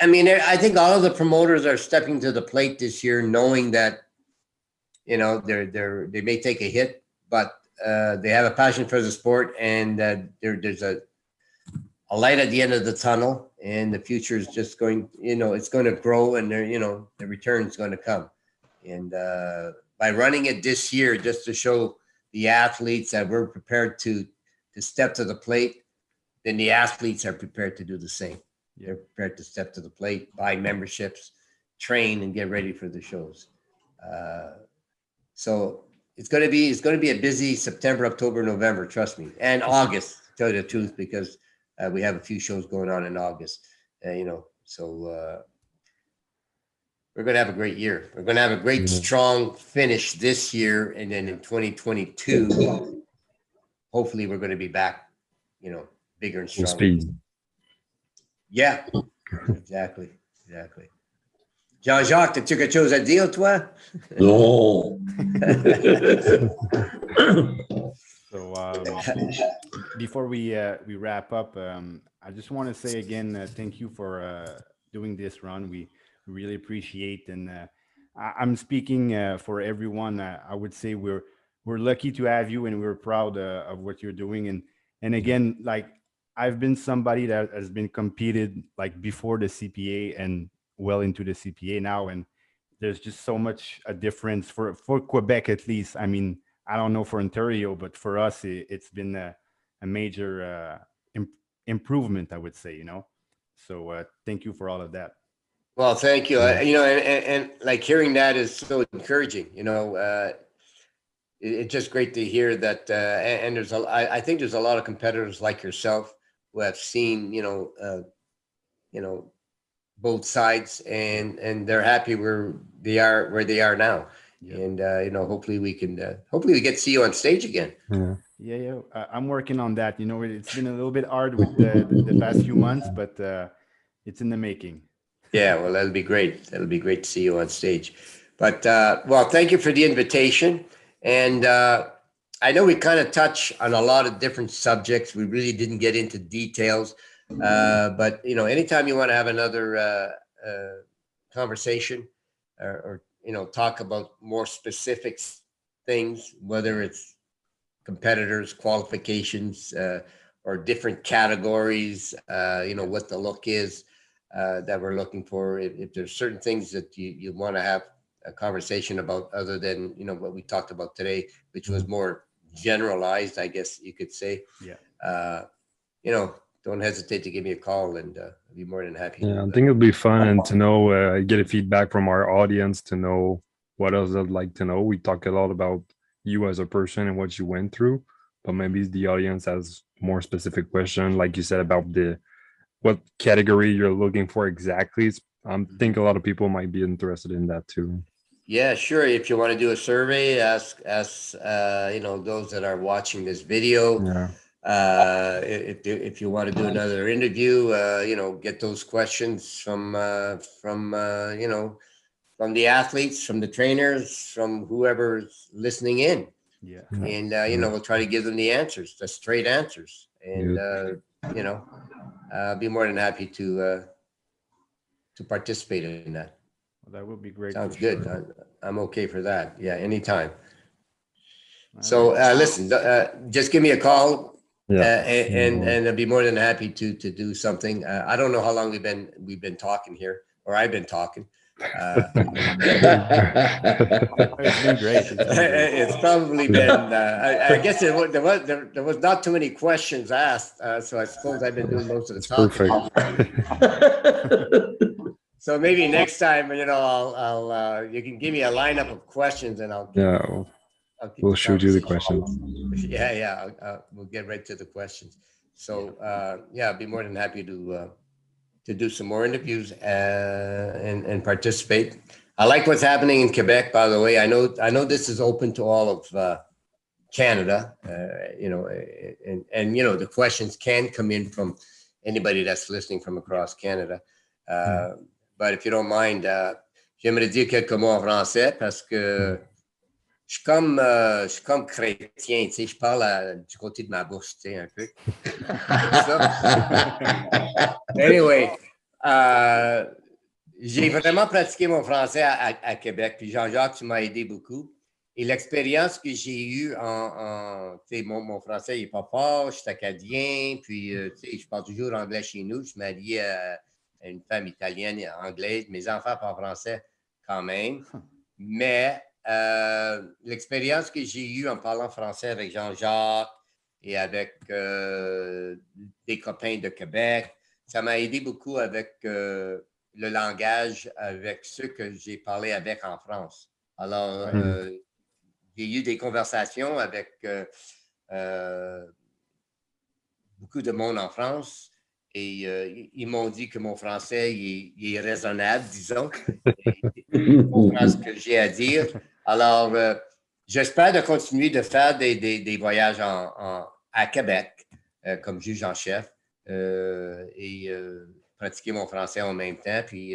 I mean, I think all of the promoters are stepping to the plate this year, knowing that, you know, they're they're they may take a hit, but uh, they have a passion for the sport, and uh, there there's a a light at the end of the tunnel, and the future is just going. You know, it's going to grow, and there, you know, the return is going to come. And uh, by running it this year, just to show the athletes that we're prepared to to step to the plate, then the athletes are prepared to do the same. They're prepared to step to the plate, buy memberships, train, and get ready for the shows. Uh, so it's going to be it's going to be a busy September, October, November. Trust me, and August. To tell you the truth, because uh, we have a few shows going on in August. Uh, you know, so uh, we're going to have a great year. We're going to have a great, Mhm. strong finish this year, and then in 2022, hopefully, we're going to be back. You know, bigger and Full stronger. speed. Yeah, exactly, exactly. Jean-Jacques, t'as-tu quelque chose à dire, toi? Non. [LAUGHS] So um, before we uh, we wrap up, um, I just want to say again, uh, thank you for uh, doing this run. We really appreciate, and uh, I- I'm speaking uh, for everyone. Uh, I would say we're we're lucky to have you, and we're proud uh, of what you're doing. And and again, like I've been somebody that has been competed like before the CPA and well into the CPA now, and there's just so much a difference for for Quebec at least. I mean. I don't know for Ontario, but for us, it, it's been a, a major uh, im- improvement, I would say, you know. So uh, thank you for all of that. Well, thank you. Uh, you know, and, and, and like hearing that is so encouraging. You know, uh, it, it's just great to hear that. Uh, and, and there's a, I, I think there's a lot of competitors like yourself who have seen, you know, uh, you know, both sides, and and they're happy where they are where they are now. Yeah. And uh, you know, hopefully we can, uh, hopefully we get to see you on stage again. Yeah. Yeah, yeah, I- I'm working on that. You know, it- it's been a little bit hard with the, the, the past few months, but uh, it's in the making. Yeah, well, that'll be great. That'll be great to see you on stage. But uh, well, thank you for the invitation. And uh, I know we kind of touch on a lot of different subjects. We really didn't get into details, uh, but you know, anytime you want to have another uh, uh, conversation or, or you know talk about more specific things, whether it's competitors, qualifications, uh, or different categories, uh, you know what the look is uh, that we're looking for. If, if there's certain things that you, you want to have a conversation about other than, you know, what we talked about today, which was more generalized, I guess you could say. Yeah. Uh, you know, don't hesitate to give me a call and uh, I'll be more than happy. Yeah, I think it'll be fun and to know, uh, get a feedback from our audience to know what else they'd like to know. We talk a lot about you as a person and what you went through, but maybe the audience has more specific question, like you said about the what category you're looking for exactly. I think a lot of people might be interested in that too. Yeah, sure. If you want to do a survey, ask, ask, uh, you know, those that are watching this video, Yeah, uh, if, you- if you want to do another interview, uh, you know, get those questions from, uh, from, uh, you know, from the athletes, from the trainers, from whoever's listening in. Yeah. Yeah. And, uh, you know, we'll try to give them the answers, the straight answers. And, uh, you know, uh, be more than happy to, uh, to participate in that. Well, that would be great. for Sounds good. sure. I- I'm okay for that. Yeah, anytime. All So right. uh, listen, uh, just give me a call, uh, yeah, and, and Mhm. and I'd be more than happy to to do something. Uh, I don't know how long we've been we've been talking here, or I've been talking, Uh, It's great. It's been great. it's probably been. Uh, I, I guess there was, there was there, there was not too many questions asked, uh, so I suppose I've been doing most of the talking. Perfect. [LAUGHS] So maybe next time, you know, I'll, I'll uh, you can give me a lineup of questions and I'll. Yeah, I'll we'll the shoot you the questions. [LAUGHS] Yeah, yeah, uh, we'll get right to the questions. So, uh, yeah, I'd be more than happy to, uh, to do some more interviews, uh, and, and participate. I like what's happening in Quebec, by the way. I know, I know this is open to all of, uh, Canada, uh, you know, and, and, you know, the questions can come in from anybody that's listening from across Canada. Uh, but if you don't mind, uh, j'aimerais dire quelques mots en français parce que je suis comme, euh, je suis comme chrétien, tu sais, je parle à- du côté de ma bouche, tu sais, un peu. [LAUGHS] Anyway, euh, j'ai vraiment pratiqué mon français à, à- à Québec, puis Jean-Jacques, tu m'as aidé beaucoup. Et l'expérience que j'ai eue en, en- tu sais, mon, mon français, n'est pas fort, je suis acadien, puis, euh, tu sais, je parle toujours anglais chez nous, je suis marié à, à une femme italienne et anglaise, mes enfants parlent français quand même, [LAUGHS] mais euh, l'expérience que j'ai eue en parlant français avec Jean-Jacques et avec euh, des copains de Québec, ça m'a aidé beaucoup avec euh, le langage, avec ceux que j'ai parlé avec en France. Alors, euh, j'ai eu des conversations avec beaucoup de monde en France et euh, ils- m'ont dit que mon français il est, il est raisonnable, disons. [LAUGHS] Ils comprennent ce que j'ai à dire. Alors, euh, j'espère de continuer de faire des, des- voyages en- à Québec euh, comme juge en chef euh, et pratiquer mon français en même temps. Puis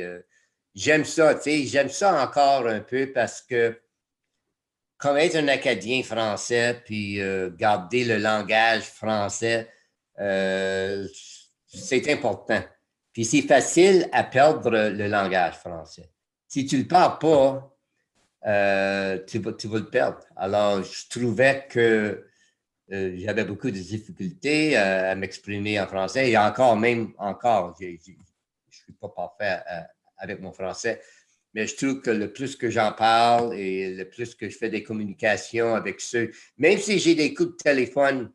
j'aime ça, tu sais, j'aime ça encore un peu parce que comme être un Acadien français, puis garder le langage français, c'est important. Puis c'est facile à perdre le langage français. Si tu ne le parles pas, euh, tu, vas, tu le perdre. Alors, je trouvais que euh, j'avais beaucoup de difficultés euh, à m'exprimer en français et encore, même encore, je ne suis pas parfait avec mon français. Mais je trouve que le plus que j'en parle et le plus que je fais des communications avec ceux, même si j'ai des coups de téléphone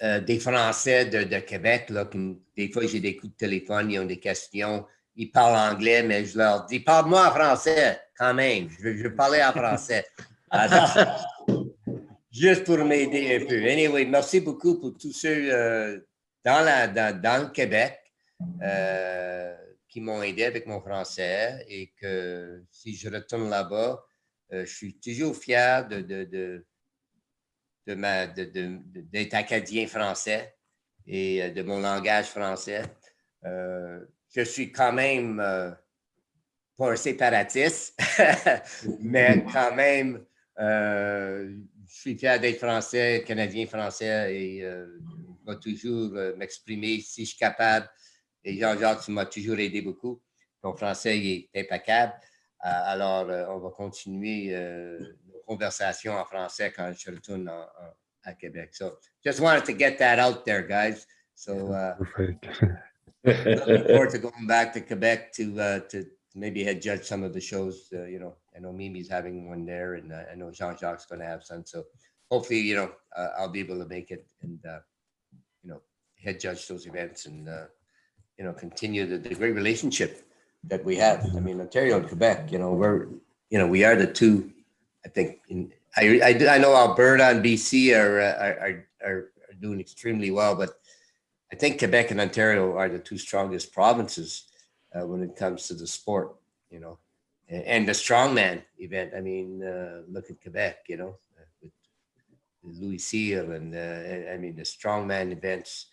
des Français de, Québec, là, des fois j'ai des coups de téléphone, ils ont des questions, ils parlent anglais, mais je leur dis, parle-moi en français quand même, je veux, je parler en français. [LAUGHS] Juste pour m'aider un peu. Anyway, merci beaucoup pour tous ceux euh, dans, la, dans, dans le Québec euh, qui m'ont aidé avec mon français et que si je retourne là-bas, euh, je suis toujours fier de, de, de, de ma, d'être acadien français et de mon langage français. Euh, je suis quand même euh, pas un séparatiste, [LAUGHS] mais quand même, euh, je suis fier d'être français, canadien français et euh, je vais toujours euh, m'exprimer si je suis capable. Et Jean-Jacques, tu m'as toujours aidé beaucoup. Ton français est impeccable. Euh, alors, euh, on va continuer euh, nos conversations en français quand je retourne en- en- à Québec. So, just wanted to get that out there, guys. So, uh. Looking forward to [LAUGHS] going back to Quebec to uh, to maybe head judge some of the shows. Uh, you know, I know Mimi's having one there, and uh, I know Jean Jacques is going to have some. So hopefully, you know, uh, I'll be able to make it and uh, you know head judge those events and uh, you know continue the, the great relationship that we have. I mean, Ontario and Quebec. You know, we're you know we are the two. I think in I I, I know Alberta and BC are, uh, are are are are doing extremely well, but I think Quebec and Ontario are the two strongest provinces uh, when it comes to the sport, you know, and, and the strongman event. I mean, uh, look at Quebec, you know, uh, with Louis Cyr and uh, I mean the strongman events.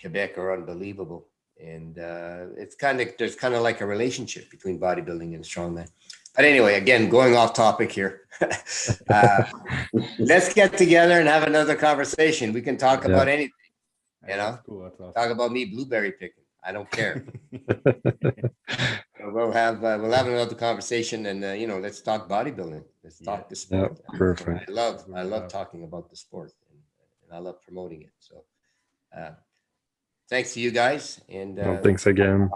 Quebec are unbelievable, and uh, it's kind of there's kind of like a relationship between bodybuilding and strongman. But anyway, again, going off topic here. [LAUGHS] uh, let's get together and have another conversation. We can talk Yeah. about anything. You know? That's cool. That's awesome. talk about me blueberry picking. I don't care. [LAUGHS] So we'll have uh, we'll have another conversation, and uh, you know, let's talk bodybuilding. Let's Yeah. talk the sport. perfect. I love I love Yeah. talking about the sport, and, and I love promoting it. So, uh, thanks to you guys, and uh, Well, thanks again.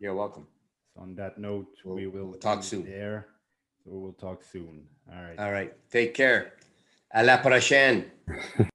you're welcome. So on that note, We'll- we will we'll talk soon. There, so we'll talk soon. All right. All right. Take care. À la prochaine. [LAUGHS]